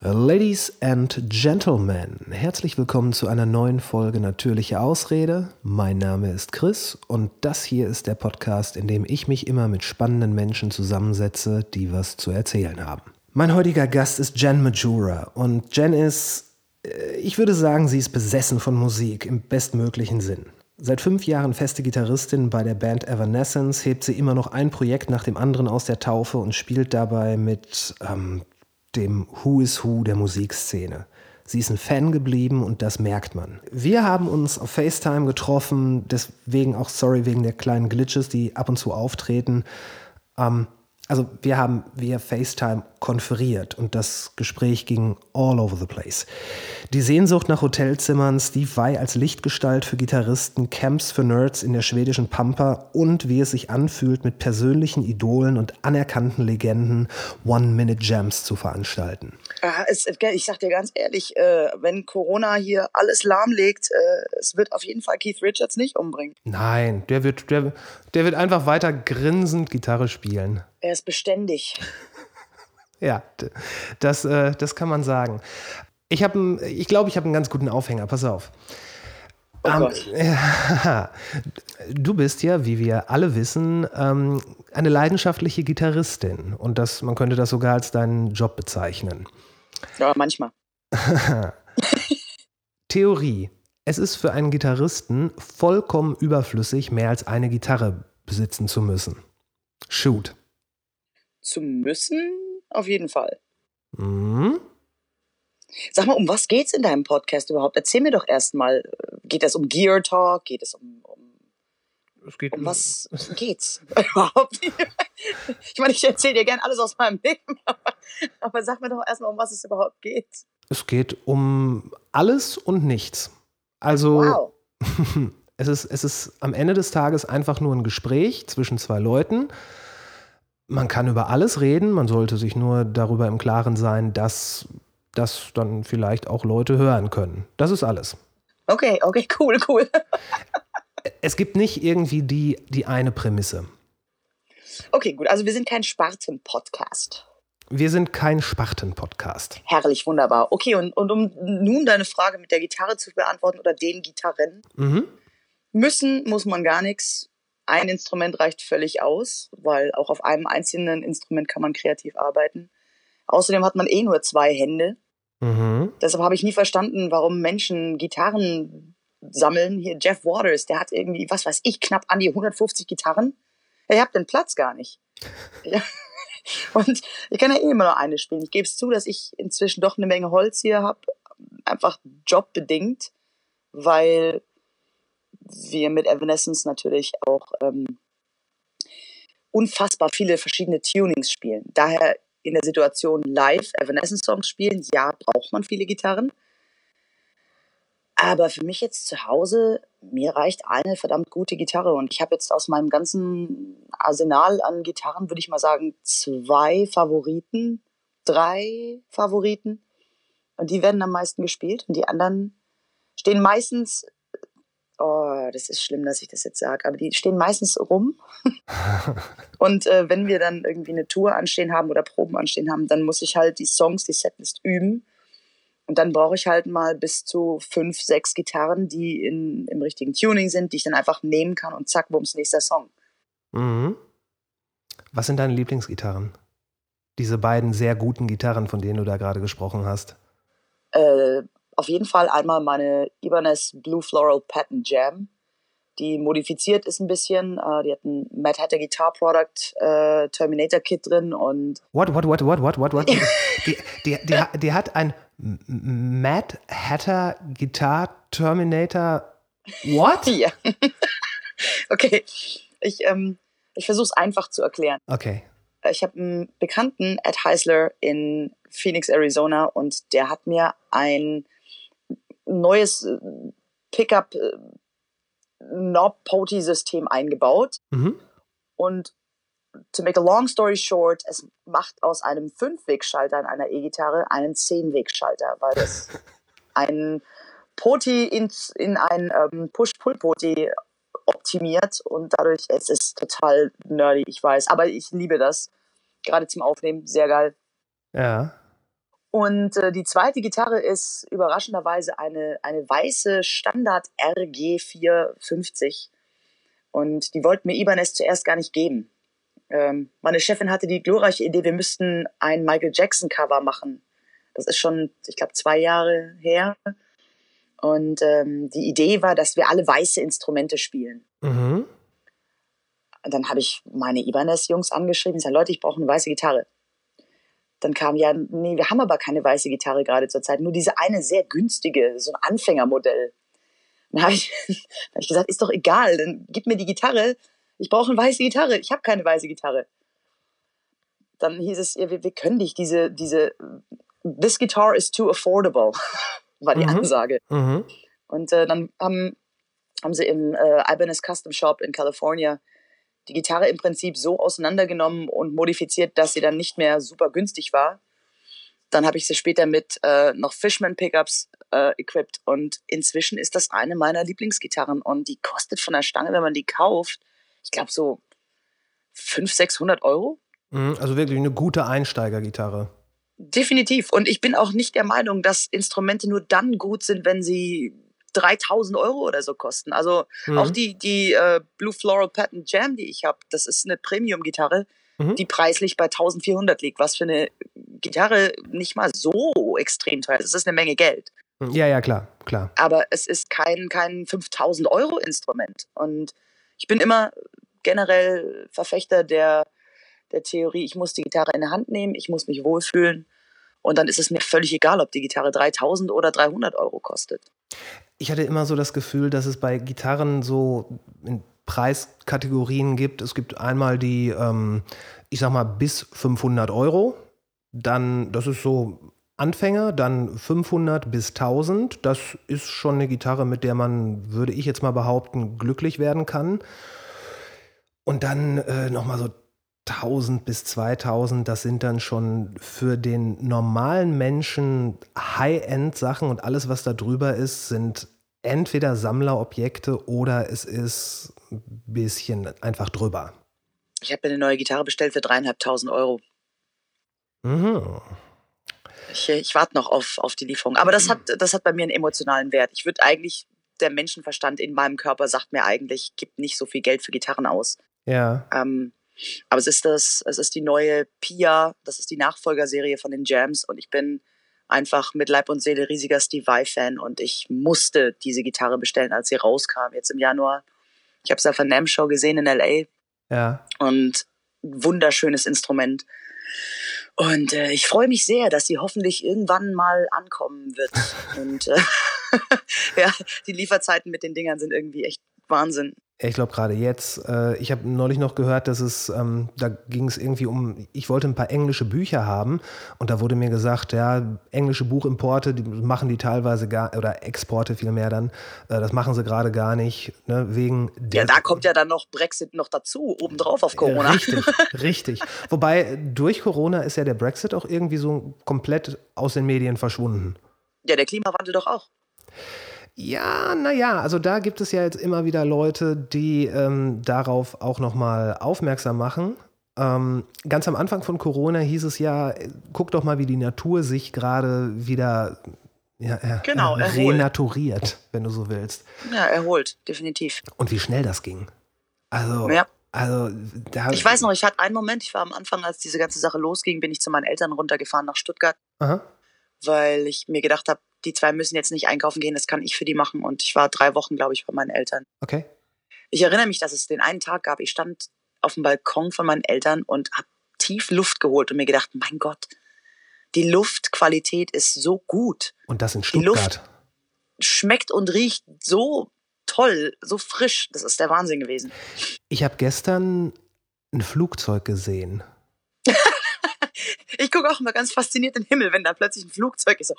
Ladies and Gentlemen, herzlich willkommen zu einer neuen Folge Natürliche Ausrede. Mein Name ist Chris und das hier ist der Podcast, in dem ich mich immer mit spannenden Menschen zusammensetze, die was zu erzählen haben. Mein heutiger Gast ist Jen Majura und Jen ist, äh, ich würde sagen, sie ist besessen von Musik im bestmöglichen Sinn. Seit fünf Jahren feste Gitarristin bei der Band Evanescence hebt sie immer noch ein Projekt nach dem anderen aus der Taufe und spielt dabei mit ähm, dem Who is Who der Musikszene. Sie ist ein Fan geblieben und das merkt man. Wir haben uns auf FaceTime getroffen, deswegen auch sorry wegen der kleinen Glitches, die ab und zu auftreten. Ähm, also wir haben via FaceTime konferiert und das Gespräch ging all over the place. Die Sehnsucht nach Hotelzimmern, Steve Vai als Lichtgestalt für Gitarristen, Camps für Nerds in der schwedischen Pampa und wie es sich anfühlt, mit persönlichen Idolen und anerkannten Legenden One-Minute-Jams zu veranstalten. Ich sag dir ganz ehrlich, äh, wenn Corona hier alles lahmlegt, äh, es wird auf jeden Fall Keith Richards nicht umbringen. Nein, der wird, der, der wird einfach weiter grinsend Gitarre spielen. Er ist beständig. ja, das, äh, das kann man sagen. Ich habe, ich glaube, ich habe einen ganz guten Aufhänger. Pass auf. Oh ähm, ja, du bist ja, wie wir alle wissen, ähm, eine leidenschaftliche Gitarristin und das, man könnte das sogar als deinen Job bezeichnen. Ja, manchmal. Theorie. Es ist für einen Gitarristen vollkommen überflüssig, mehr als eine Gitarre besitzen zu müssen. Shoot zu müssen, auf jeden Fall. Mhm. Sag mal, um was geht's in deinem Podcast überhaupt? Erzähl mir doch erstmal, geht es um Gear Talk? Geht es um, um es geht um was geht's überhaupt? ich meine, ich erzähle dir gern alles aus meinem Leben, aber, aber sag mir doch erstmal, um was es überhaupt geht. Es geht um alles und nichts. Also wow. es, ist, es ist am Ende des Tages einfach nur ein Gespräch zwischen zwei Leuten man kann über alles reden, man sollte sich nur darüber im Klaren sein, dass das dann vielleicht auch Leute hören können. Das ist alles. Okay, okay, cool, cool. Es gibt nicht irgendwie die, die eine Prämisse. Okay, gut. Also wir sind kein Sparten-Podcast. Wir sind kein Sparten-Podcast. Herrlich, wunderbar. Okay, und, und um nun deine Frage mit der Gitarre zu beantworten oder den Gitarren. Mhm. Müssen muss man gar nichts ein Instrument reicht völlig aus, weil auch auf einem einzelnen Instrument kann man kreativ arbeiten. Außerdem hat man eh nur zwei Hände. Mhm. Deshalb habe ich nie verstanden, warum Menschen Gitarren sammeln. Hier Jeff Waters, der hat irgendwie, was weiß ich, knapp an die 150 Gitarren. Ihr habt den Platz gar nicht. ja. Und ich kann ja eh immer nur eine spielen. Ich gebe es zu, dass ich inzwischen doch eine Menge Holz hier habe, einfach jobbedingt, weil wir mit Evanescence natürlich auch ähm, unfassbar viele verschiedene Tunings spielen. Daher in der Situation live Evanescence-Songs spielen, ja, braucht man viele Gitarren. Aber für mich jetzt zu Hause, mir reicht eine verdammt gute Gitarre. Und ich habe jetzt aus meinem ganzen Arsenal an Gitarren, würde ich mal sagen, zwei Favoriten, drei Favoriten. Und die werden am meisten gespielt. Und die anderen stehen meistens oh, das ist schlimm, dass ich das jetzt sage, aber die stehen meistens rum. und äh, wenn wir dann irgendwie eine Tour anstehen haben oder Proben anstehen haben, dann muss ich halt die Songs, die Setlist üben. Und dann brauche ich halt mal bis zu fünf, sechs Gitarren, die in, im richtigen Tuning sind, die ich dann einfach nehmen kann und zack, bums, nächster Song. Mhm. Was sind deine Lieblingsgitarren? Diese beiden sehr guten Gitarren, von denen du da gerade gesprochen hast. Äh, auf jeden Fall einmal meine Ibanez Blue Floral Patent Jam. Die modifiziert ist ein bisschen. Uh, die hat ein Mad Hatter Guitar Product uh, Terminator Kit drin und. What, what, what, what, what, what, what? die, die, die, die, hat ein Mad Hatter Guitar Terminator. What? ja. okay. Ich, ähm, ich versuche es einfach zu erklären. Okay. Ich habe einen Bekannten, Ed Heisler, in Phoenix, Arizona, und der hat mir ein neues äh, Pickup äh, Knob Poti System eingebaut. Mhm. Und to make a long story short, es macht aus einem Fünf-Weg-Schalter in einer E-Gitarre einen Zehn-Weg-Schalter, weil es ein Poti in, in ein ähm, Push-Pull-Poti optimiert und dadurch es ist total nerdy, ich weiß, aber ich liebe das. Gerade zum Aufnehmen, sehr geil. Ja. Und äh, die zweite Gitarre ist überraschenderweise eine, eine weiße Standard RG 450. Und die wollten mir Ibanez zuerst gar nicht geben. Ähm, meine Chefin hatte die glorreiche Idee, wir müssten ein Michael Jackson Cover machen. Das ist schon, ich glaube, zwei Jahre her. Und ähm, die Idee war, dass wir alle weiße Instrumente spielen. Mhm. Und dann habe ich meine Ibanez-Jungs angeschrieben und gesagt, Leute, ich brauche eine weiße Gitarre. Dann kam ja, nee, wir haben aber keine weiße Gitarre gerade zur Zeit, nur diese eine sehr günstige, so ein Anfängermodell. Dann habe ich, hab ich gesagt, ist doch egal, dann gib mir die Gitarre, ich brauche eine weiße Gitarre, ich habe keine weiße Gitarre. Dann hieß es, ja, wir, wir können dich diese, diese, this guitar is too affordable, war die mhm. Ansage. Mhm. Und äh, dann haben, haben sie im äh, Ibanez Custom Shop in California die Gitarre im Prinzip so auseinandergenommen und modifiziert, dass sie dann nicht mehr super günstig war. Dann habe ich sie später mit äh, noch Fishman Pickups äh, equipped und inzwischen ist das eine meiner Lieblingsgitarren und die kostet von der Stange, wenn man die kauft, ich glaube so 500, 600 Euro. Mhm, also wirklich eine gute Einsteigergitarre. Definitiv. Und ich bin auch nicht der Meinung, dass Instrumente nur dann gut sind, wenn sie 3000 Euro oder so kosten. Also mhm. auch die, die äh, Blue Floral Patent Jam, die ich habe, das ist eine Premium-Gitarre, mhm. die preislich bei 1400 liegt, was für eine Gitarre nicht mal so extrem teuer ist. Das ist eine Menge Geld. Ja, ja, klar, klar. Aber es ist kein, kein 5000 Euro Instrument. Und ich bin immer generell Verfechter der, der Theorie, ich muss die Gitarre in der Hand nehmen, ich muss mich wohlfühlen. Und dann ist es mir völlig egal, ob die Gitarre 3000 oder 300 Euro kostet. Ich hatte immer so das Gefühl, dass es bei Gitarren so in Preiskategorien gibt. Es gibt einmal die, ähm, ich sag mal, bis 500 Euro. Dann, das ist so Anfänger, dann 500 bis 1000. Das ist schon eine Gitarre, mit der man, würde ich jetzt mal behaupten, glücklich werden kann. Und dann äh, nochmal so 1000 bis 2000, das sind dann schon für den normalen Menschen High-End-Sachen und alles, was da drüber ist, sind entweder Sammlerobjekte oder es ist ein bisschen einfach drüber. Ich habe mir eine neue Gitarre bestellt für dreieinhalbtausend Euro. Mhm. Ich, ich warte noch auf, auf die Lieferung. Aber das hat, das hat bei mir einen emotionalen Wert. Ich würde eigentlich, der Menschenverstand in meinem Körper sagt mir eigentlich, gibt nicht so viel Geld für Gitarren aus. Ja. Ähm, aber es ist das, es ist die neue Pia, das ist die Nachfolgerserie von den Jams und ich bin einfach mit Leib und Seele riesiger Steve Vai-Fan und ich musste diese Gitarre bestellen, als sie rauskam, jetzt im Januar. Ich habe es auf der NAM Show gesehen in LA. Ja. Und wunderschönes Instrument. Und äh, ich freue mich sehr, dass sie hoffentlich irgendwann mal ankommen wird. und äh, ja, die Lieferzeiten mit den Dingern sind irgendwie echt Wahnsinn. Ich glaube gerade jetzt, äh, ich habe neulich noch gehört, dass es, ähm, da ging es irgendwie um, ich wollte ein paar englische Bücher haben und da wurde mir gesagt, ja, englische Buchimporte, die machen die teilweise gar, oder Exporte vielmehr dann, äh, das machen sie gerade gar nicht, ne, wegen Ja, da kommt ja dann noch Brexit noch dazu, obendrauf auf Corona. Richtig, richtig. Wobei durch Corona ist ja der Brexit auch irgendwie so komplett aus den Medien verschwunden. Ja, der Klimawandel doch auch. Ja, naja, also da gibt es ja jetzt immer wieder Leute, die ähm, darauf auch nochmal aufmerksam machen. Ähm, ganz am Anfang von Corona hieß es ja, guck doch mal, wie die Natur sich gerade wieder ja, äh, genau, äh, renaturiert, wenn du so willst. Ja, erholt, definitiv. Und wie schnell das ging. Also, ja. also da Ich weiß noch, ich hatte einen Moment, ich war am Anfang, als diese ganze Sache losging, bin ich zu meinen Eltern runtergefahren nach Stuttgart. Aha. Weil ich mir gedacht habe, die zwei müssen jetzt nicht einkaufen gehen, das kann ich für die machen. Und ich war drei Wochen, glaube ich, bei meinen Eltern. Okay. Ich erinnere mich, dass es den einen Tag gab, ich stand auf dem Balkon von meinen Eltern und habe tief Luft geholt und mir gedacht, mein Gott, die Luftqualität ist so gut. Und das in Stuttgart. Die Luft schmeckt und riecht so toll, so frisch. Das ist der Wahnsinn gewesen. Ich habe gestern ein Flugzeug gesehen. ich gucke auch immer ganz fasziniert in den Himmel, wenn da plötzlich ein Flugzeug ist.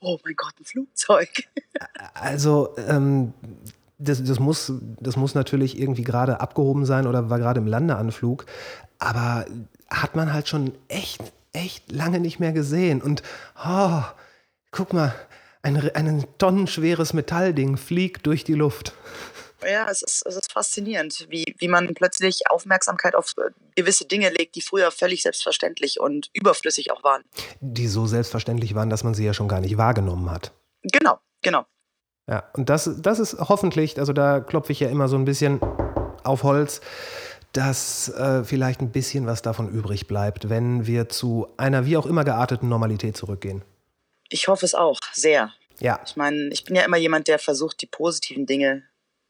Oh mein Gott, ein Flugzeug. Also, ähm, das, das, muss, das muss natürlich irgendwie gerade abgehoben sein oder war gerade im Landeanflug. Aber hat man halt schon echt, echt lange nicht mehr gesehen. Und oh, guck mal, ein, ein tonnenschweres Metallding fliegt durch die Luft. Ja, es ist, es ist faszinierend, wie, wie man plötzlich Aufmerksamkeit auf äh, gewisse Dinge legt, die früher völlig selbstverständlich und überflüssig auch waren. Die so selbstverständlich waren, dass man sie ja schon gar nicht wahrgenommen hat. Genau, genau. Ja, und das, das ist hoffentlich, also da klopfe ich ja immer so ein bisschen auf Holz, dass äh, vielleicht ein bisschen was davon übrig bleibt, wenn wir zu einer wie auch immer gearteten Normalität zurückgehen. Ich hoffe es auch, sehr. Ja. Ich meine, ich bin ja immer jemand, der versucht, die positiven Dinge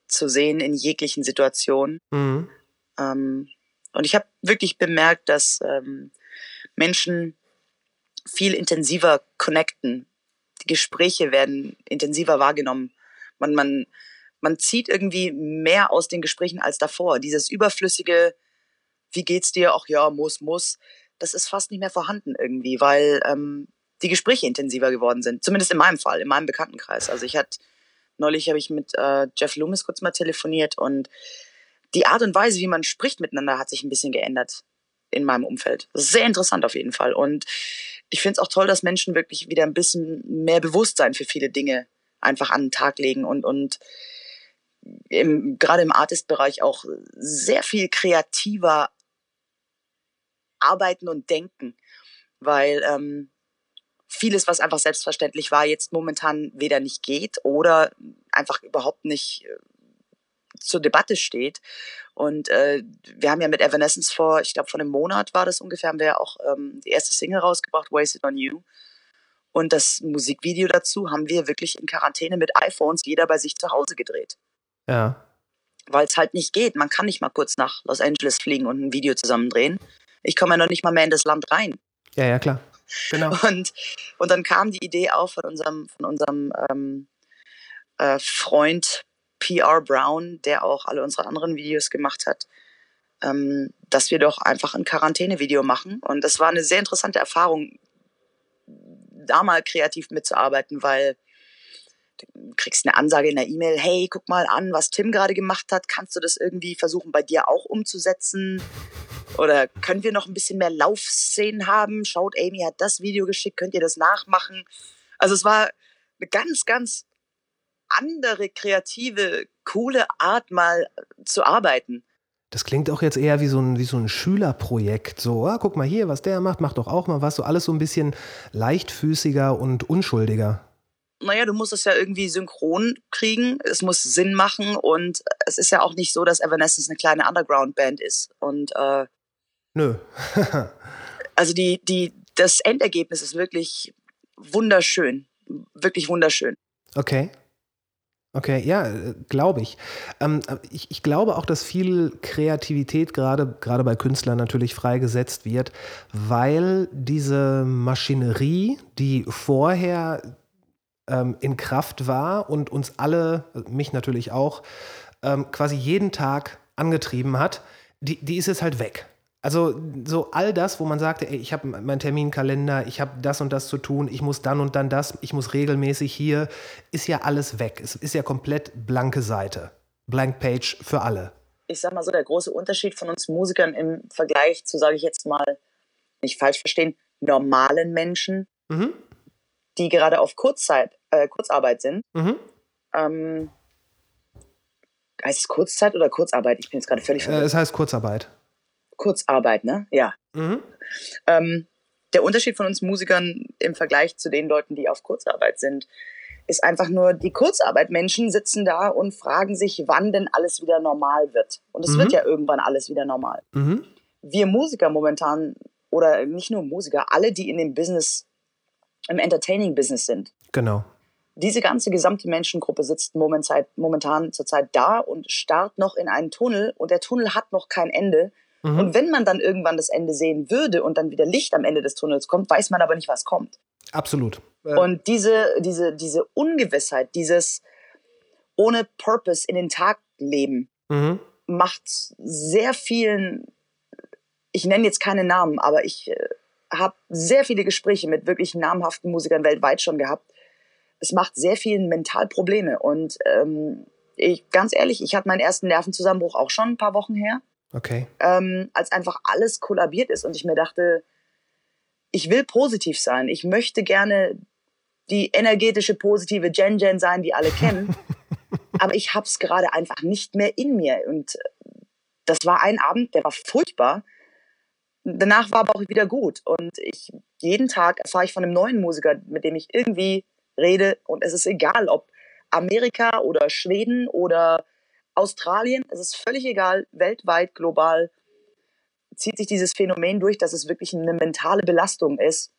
zu sehen in jeglichen Situationen. Mhm. Ähm, und ich habe wirklich bemerkt, dass ähm, Menschen viel intensiver connecten. Die Gespräche werden intensiver wahrgenommen. Man, man, man zieht irgendwie mehr aus den Gesprächen als davor. Dieses überflüssige, wie geht's dir? Ach ja, muss, muss. Das ist fast nicht mehr vorhanden irgendwie, weil ähm, die Gespräche intensiver geworden sind. Zumindest in meinem Fall, in meinem Bekanntenkreis. Also ich hatte neulich habe ich mit äh, Jeff Loomis kurz mal telefoniert und die Art und Weise, wie man spricht miteinander, hat sich ein bisschen geändert in meinem Umfeld. Sehr interessant auf jeden Fall. Und ich finde es auch toll, dass Menschen wirklich wieder ein bisschen mehr Bewusstsein für viele Dinge einfach an den Tag legen und, und im, gerade im Artist-Bereich auch sehr viel kreativer arbeiten und denken. Weil ähm, vieles, was einfach selbstverständlich war, jetzt momentan weder nicht geht oder einfach überhaupt nicht äh, zur Debatte steht. Und äh, wir haben ja mit Evanescence vor, ich glaube, vor einem Monat war das ungefähr, haben wir ja auch ähm, die erste Single rausgebracht, Wasted on You. Und das Musikvideo dazu haben wir wirklich in Quarantäne mit iPhones jeder bei sich zu Hause gedreht. Ja. Weil es halt nicht geht. Man kann nicht mal kurz nach Los Angeles fliegen und ein Video zusammen drehen. Ich komme ja noch nicht mal mehr in das Land rein. Ja, ja, klar. Genau. Und, und dann kam die Idee auf von unserem, von unserem ähm, äh, Freund PR Brown, der auch alle unsere anderen Videos gemacht hat, ähm, dass wir doch einfach ein Quarantäne-Video machen. Und das war eine sehr interessante Erfahrung, da mal kreativ mitzuarbeiten, weil du kriegst eine Ansage in der E-Mail, hey, guck mal an, was Tim gerade gemacht hat, kannst du das irgendwie versuchen bei dir auch umzusetzen? Oder können wir noch ein bisschen mehr Laufszenen haben? Schaut, Amy hat das Video geschickt, könnt ihr das nachmachen? Also es war eine ganz, ganz andere, kreative, coole Art mal zu arbeiten. Das klingt auch jetzt eher wie so ein, wie so ein Schülerprojekt. So, ah, guck mal hier, was der macht, mach doch auch mal was. So alles so ein bisschen leichtfüßiger und unschuldiger. Naja, du musst es ja irgendwie synchron kriegen. Es muss Sinn machen und es ist ja auch nicht so, dass Evanescence eine kleine Underground-Band ist. Und äh, Nö. also die, die, das Endergebnis ist wirklich wunderschön. Wirklich wunderschön. Okay. Okay, ja, glaube ich. Ähm, ich. Ich glaube auch, dass viel Kreativität gerade, gerade bei Künstlern natürlich freigesetzt wird, weil diese Maschinerie, die vorher ähm, in Kraft war und uns alle, mich natürlich auch, ähm, quasi jeden Tag angetrieben hat, die, die ist jetzt halt weg. Also so all das, wo man sagte, ey, ich habe meinen Terminkalender, ich habe das und das zu tun, ich muss dann und dann das, ich muss regelmäßig hier, ist ja alles weg. Es ist ja komplett blanke Seite. Blank Page für alle. Ich sag mal so, der große Unterschied von uns Musikern im Vergleich zu, sage ich jetzt mal, nicht falsch verstehen, normalen Menschen, Mhm. die gerade auf Kurzzeit, äh, Kurzarbeit sind. Mhm. Ähm, heißt es Kurzzeit oder Kurzarbeit? Ich bin jetzt gerade völlig Äh, verwirrt. es heißt Kurzarbeit. Kurzarbeit, ne? Ja. Mhm. Ähm, der Unterschied von uns Musikern im Vergleich zu den Leuten, die auf Kurzarbeit sind, ist einfach nur, die Kurzarbeit-Menschen sitzen da und fragen sich, wann denn alles wieder normal wird. Und es Mhm. wird ja irgendwann alles wieder normal. Mhm. Wir Musiker momentan, oder nicht nur Musiker, alle, die in dem Business, im Entertaining-Business sind, Genau. Diese ganze gesamte Menschengruppe sitzt momentan, momentan zurzeit da und starrt noch in einen Tunnel und der Tunnel hat noch kein Ende. Mhm. Und wenn man dann irgendwann das Ende sehen würde und dann wieder Licht am Ende des Tunnels kommt, weiß man aber nicht, was kommt. Absolut. Äh, Und diese, diese, diese Ungewissheit, dieses ohne Purpose in den Tag leben, mhm. macht sehr vielen, ich nenne jetzt keine Namen, aber ich äh, habe sehr viele Gespräche mit wirklich namhaften Musikern weltweit schon gehabt. Es macht sehr vielen mental Probleme. Und ähm, ich, ganz ehrlich, ich hatte meinen ersten Nervenzusammenbruch auch schon ein paar Wochen her Okay. ähm, als einfach alles kollabiert ist und ich mir dachte, ich will positiv sein. Ich möchte gerne die energetische, positive Jen Jen sein, die alle kennen. aber ich habe es gerade einfach nicht mehr in mir. Und das war ein Abend, der war furchtbar. Danach war aber auch wieder gut. Und ich jeden Tag erfahre ich von einem neuen Musiker, mit dem ich irgendwie rede. Und es ist egal, ob Amerika oder Schweden oder Australien, es ist völlig egal, weltweit, global zieht sich dieses Phänomen durch, dass es wirklich eine mentale Belastung ist,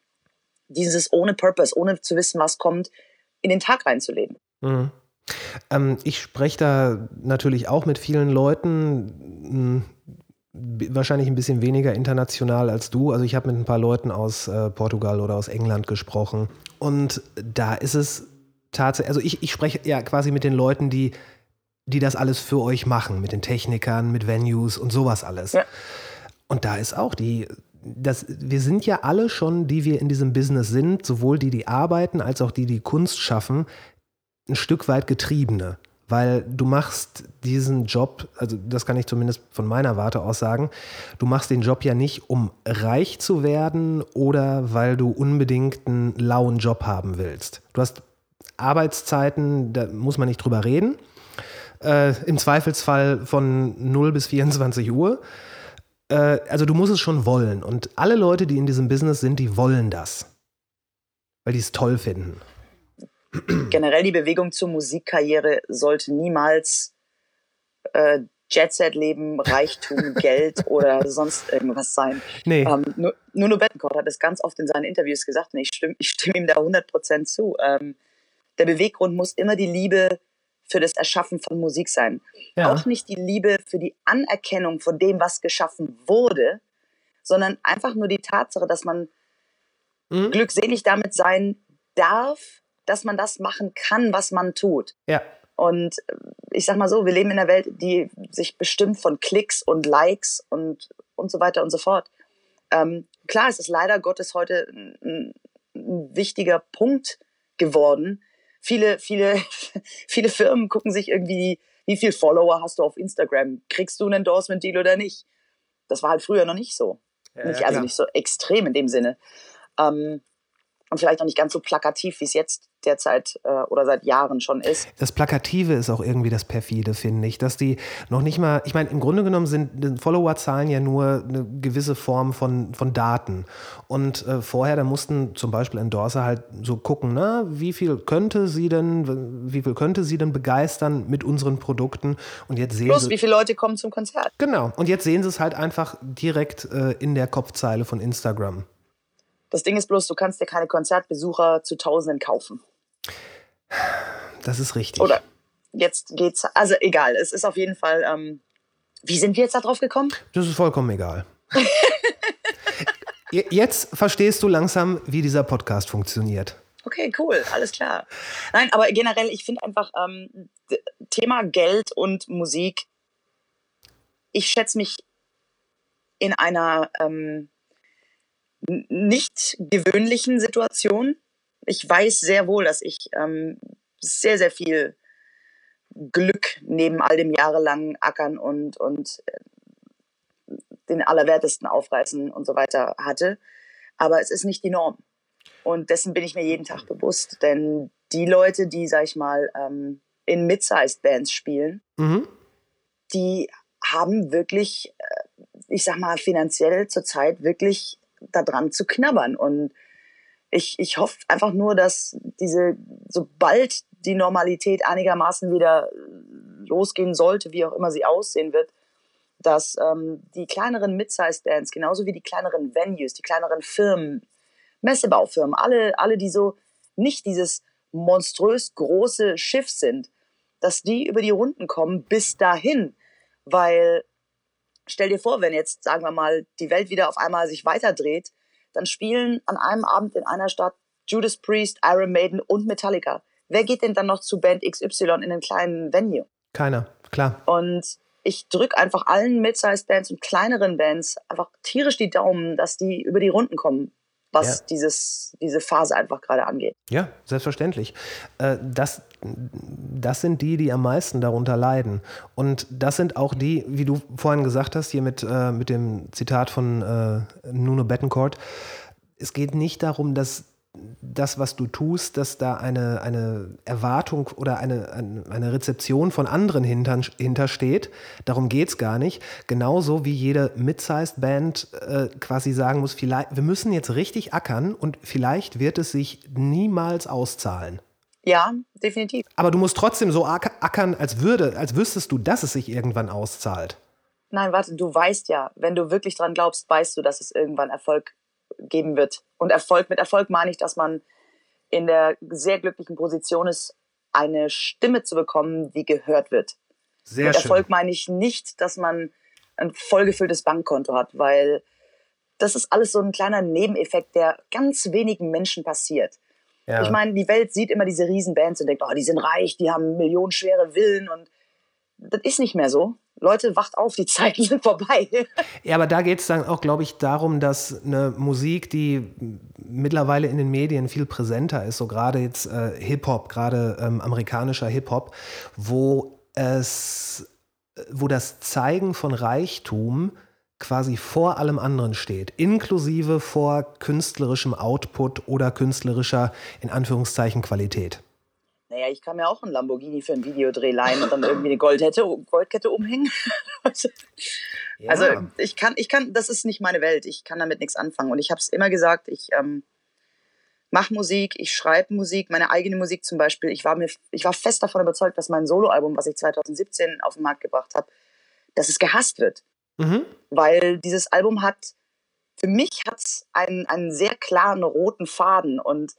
dieses ohne Purpose, ohne zu wissen, was kommt, in den Tag reinzuleben. Mhm. Ähm, ich spreche da natürlich auch mit vielen Leuten, wahrscheinlich ein bisschen weniger international als du. Also ich habe mit ein paar Leuten aus äh, Portugal oder aus England gesprochen. Und da ist es tatsächlich, also ich, ich spreche ja quasi mit den Leuten, die, die das alles für euch machen, mit den Technikern, mit Venues und sowas alles. Ja. Und da ist auch die, das, wir sind ja alle schon, die wir in diesem Business sind, sowohl die, die arbeiten, als auch die, die Kunst schaffen, ein Stück weit Getriebene. Weil du machst diesen Job, also das kann ich zumindest von meiner Warte aus sagen, du machst den Job ja nicht, um reich zu werden oder weil du unbedingt einen lauen Job haben willst. Du hast Arbeitszeiten, da muss man nicht drüber reden. Äh, Im Zweifelsfall von 0 bis 24 Uhr. Äh, also du musst es schon wollen. Und alle Leute, die in diesem Business sind, die wollen das. Weil die es toll finden. Generell die Bewegung zur Musikkarriere sollte niemals äh, Jet-Set-Leben, Reichtum, Geld oder sonst irgendwas sein. Nee. Ähm, Nuno Bettencourt hat das ganz oft in seinen Interviews gesagt und ich stimme, ich stimme ihm da 100% zu. Ähm, der Beweggrund muss immer die Liebe für das Erschaffen von Musik sein. Ja. Auch nicht die Liebe für die Anerkennung von dem, was geschaffen wurde, sondern einfach nur die Tatsache, dass man mhm. glückselig damit sein darf, dass man das machen kann, was man tut. Ja. Und ich sag mal so, wir leben in einer Welt, die sich bestimmt von Klicks und Likes und, und so weiter und so fort. Ähm, klar, es ist leider Gottes heute ein, ein wichtiger Punkt geworden, viele, viele, viele Firmen gucken sich irgendwie, wie viel Follower hast du auf Instagram? Kriegst du ein Endorsement-Deal oder nicht? Das war halt früher noch nicht so. Ja, nicht, also nicht so extrem in dem Sinne. Ähm, und vielleicht auch nicht ganz so plakativ, wie es jetzt derzeit äh, oder seit Jahren schon ist. Das Plakative ist auch irgendwie das Perfide, finde ich, dass die noch nicht mal, ich meine, im Grunde genommen sind Followerzahlen ja nur eine gewisse Form von, von Daten. Und äh, vorher, da mussten zum Beispiel Endorser halt so gucken, na, wie viel könnte sie denn, wie viel könnte sie denn begeistern mit unseren Produkten? Und jetzt sehen Plus, sie, wie viele Leute kommen zum Konzert. Genau. Und jetzt sehen sie es halt einfach direkt äh, in der Kopfzeile von Instagram. Das Ding ist bloß, du kannst dir keine Konzertbesucher zu Tausenden kaufen. Das ist richtig. Oder jetzt geht's, also egal, es ist auf jeden Fall, ähm, wie sind wir jetzt da drauf gekommen? Das ist vollkommen egal. jetzt verstehst du langsam, wie dieser Podcast funktioniert. Okay, cool, alles klar. Nein, aber generell, ich finde einfach ähm, Thema Geld und Musik, ich schätze mich in einer ähm, nicht gewöhnlichen Situation. Ich weiß sehr wohl, dass ich ähm, sehr, sehr viel Glück neben all dem jahrelangen Ackern und, und äh, den Allerwertesten aufreißen und so weiter hatte. Aber es ist nicht die Norm. Und dessen bin ich mir jeden Tag bewusst. Denn die Leute, die, sag ich mal, ähm, in Mid-Sized Bands spielen, mhm. die haben wirklich, äh, ich sag mal, finanziell zurzeit wirklich daran zu knabbern. Und ich, ich hoffe einfach nur, dass diese, sobald die Normalität einigermaßen wieder losgehen sollte, wie auch immer sie aussehen wird, dass ähm, die kleineren Mid-Size-Bands, genauso wie die kleineren Venues, die kleineren Firmen, Messebaufirmen, alle, alle, die so nicht dieses monströs große Schiff sind, dass die über die Runden kommen bis dahin. Weil stell dir vor, wenn jetzt, sagen wir mal, die Welt wieder auf einmal sich weiterdreht, dann spielen an einem Abend in einer Stadt Judas Priest, Iron Maiden und Metallica. Wer geht denn dann noch zu Band XY in einem kleinen Venue? Keiner, klar. Und ich drücke einfach allen Mid-Size-Bands und kleineren Bands einfach tierisch die Daumen, dass die über die Runden kommen was ja. dieses, diese Phase einfach gerade angeht. Ja, selbstverständlich. Äh, das, das sind die, die am meisten darunter leiden. Und das sind auch die, wie du vorhin gesagt hast, hier mit, äh, mit dem Zitat von äh, Nuno Bettencourt, es geht nicht darum, dass das, was du tust, dass da eine, eine Erwartung oder eine, eine Rezeption von anderen hinter, hintersteht. Darum geht es gar nicht. Genauso wie jede mid-sized Band äh, quasi sagen muss, vielleicht, wir müssen jetzt richtig ackern und vielleicht wird es sich niemals auszahlen. Ja, definitiv. Aber du musst trotzdem so ackern, als würde, als wüsstest du, dass es sich irgendwann auszahlt. Nein, warte, du weißt ja, wenn du wirklich dran glaubst, weißt du, dass es irgendwann Erfolg geben wird. Und Erfolg, mit Erfolg meine ich, dass man in der sehr glücklichen Position ist, eine Stimme zu bekommen, die gehört wird. Sehr mit schön. Erfolg meine ich nicht, dass man ein vollgefülltes Bankkonto hat, weil das ist alles so ein kleiner Nebeneffekt, der ganz wenigen Menschen passiert. Ja. Ich meine, die Welt sieht immer diese Riesenbands und denkt, oh, die sind reich, die haben millionenschwere Villen und das ist nicht mehr so. Leute, wacht auf, die Zeiten sind vorbei. Ja, aber da geht es dann auch, glaube ich, darum, dass eine Musik, die mittlerweile in den Medien viel präsenter ist, so gerade jetzt äh, Hip-Hop, gerade ähm, amerikanischer Hip-Hop, wo es, wo das Zeigen von Reichtum quasi vor allem anderen steht, inklusive vor künstlerischem Output oder künstlerischer, in Anführungszeichen, Qualität. Naja, ich kann mir auch einen Lamborghini für ein Videodreh leihen und dann irgendwie eine Goldkette, Goldkette umhängen. ja. Also ich kann, ich kann, das ist nicht meine Welt. Ich kann damit nichts anfangen. Und ich habe es immer gesagt, ich ähm, mache Musik, ich schreibe Musik, meine eigene Musik zum Beispiel. Ich war, mir, ich war fest davon überzeugt, dass mein Soloalbum, was ich 2017 auf den Markt gebracht habe, dass es gehasst wird. Mhm. Weil dieses Album hat, für mich hat es einen, einen sehr klaren roten Faden und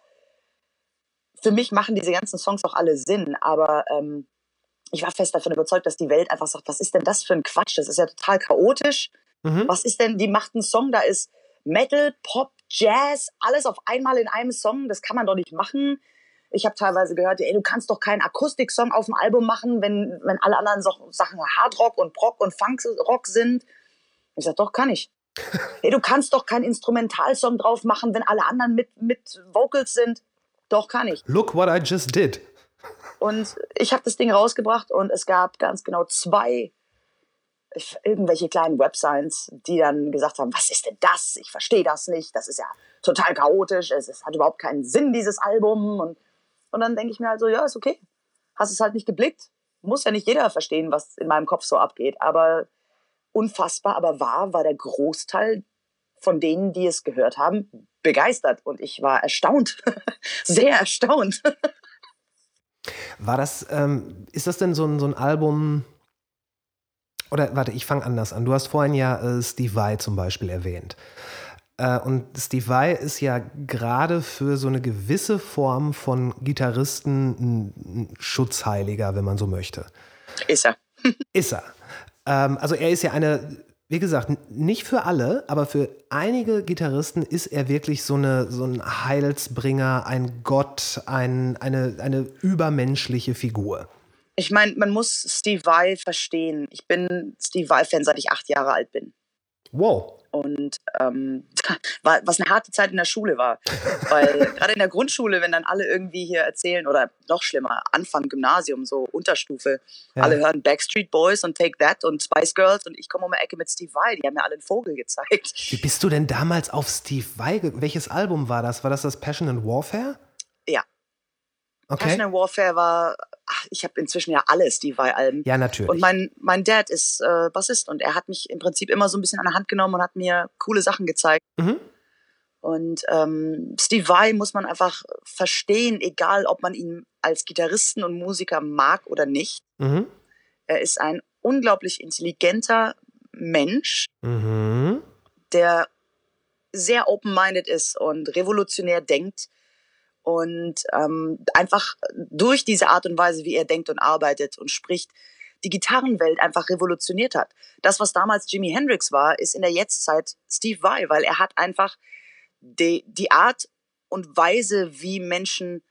für mich machen diese ganzen Songs auch alle Sinn, aber ähm, ich war fest davon überzeugt, dass die Welt einfach sagt, was ist denn das für ein Quatsch? Das ist ja total chaotisch. Mhm. Was ist denn, die macht einen Song, da ist Metal, Pop, Jazz, alles auf einmal in einem Song. Das kann man doch nicht machen. Ich habe teilweise gehört, ey, du kannst doch keinen Akustik-Song auf dem Album machen, wenn, wenn alle anderen so, Sachen Hardrock und Proc und Funkrock sind. Ich sag, doch, kann ich. ey, du kannst doch keinen Instrumentalsong drauf machen, wenn alle anderen mit, mit Vocals sind. Doch, kann ich. Look what I just did. Und ich habe das Ding rausgebracht und es gab ganz genau zwei irgendwelche kleinen Websites, die dann gesagt haben, was ist denn das? Ich verstehe das nicht. Das ist ja total chaotisch. Es, es hat überhaupt keinen Sinn, dieses Album. Und, und dann denke ich mir halt so, ja, ist okay. Hast es halt nicht geblickt. Muss ja nicht jeder verstehen, was in meinem Kopf so abgeht. Aber unfassbar, aber wahr war der Großteil von denen, die es gehört haben, begeistert und ich war erstaunt, sehr erstaunt. War das, ähm, ist das denn so ein, so ein Album, oder warte, ich fange anders an. Du hast vorhin ja äh, Steve Vai zum Beispiel erwähnt. Äh, und Steve Vai ist ja gerade für so eine gewisse Form von Gitarristen ein Schutzheiliger, wenn man so möchte. Ist er. ist er. Ähm, also er ist ja eine wie gesagt, nicht für alle, aber für einige Gitarristen ist er wirklich so, eine, so ein Heilsbringer, ein Gott, ein, eine, eine übermenschliche Figur. Ich meine, man muss Steve Vai verstehen. Ich bin Steve Vai-Fan, seit ich acht Jahre alt bin. Wow. Und ähm, was eine harte Zeit in der Schule war. Weil gerade in der Grundschule, wenn dann alle irgendwie hier erzählen, oder noch schlimmer, Anfang Gymnasium, so Unterstufe, ja. alle hören Backstreet Boys und Take That und Spice Girls und ich komme um die Ecke mit Steve Vai, die haben mir alle einen Vogel gezeigt. Wie bist du denn damals auf Steve Vai? Welches Album war das? War das das Passion and Warfare? Okay. Passion and Warfare war ach, ich habe inzwischen ja alle Steve Vai-Alben. Ja, natürlich. Und mein, mein Dad ist äh, Bassist und er hat mich im Prinzip immer so ein bisschen an der Hand genommen und hat mir coole Sachen gezeigt. Mhm. Und ähm, Steve Vai muss man einfach verstehen, egal ob man ihn als Gitarristen und Musiker mag oder nicht. Mhm. Er ist ein unglaublich intelligenter Mensch, mhm. der sehr open-minded ist und revolutionär denkt und ähm, einfach durch diese Art und Weise, wie er denkt und arbeitet und spricht, die Gitarrenwelt einfach revolutioniert hat. Das, was damals Jimi Hendrix war, ist in der Jetztzeit Steve Vai, weil er hat einfach die, die Art und Weise, wie Menschen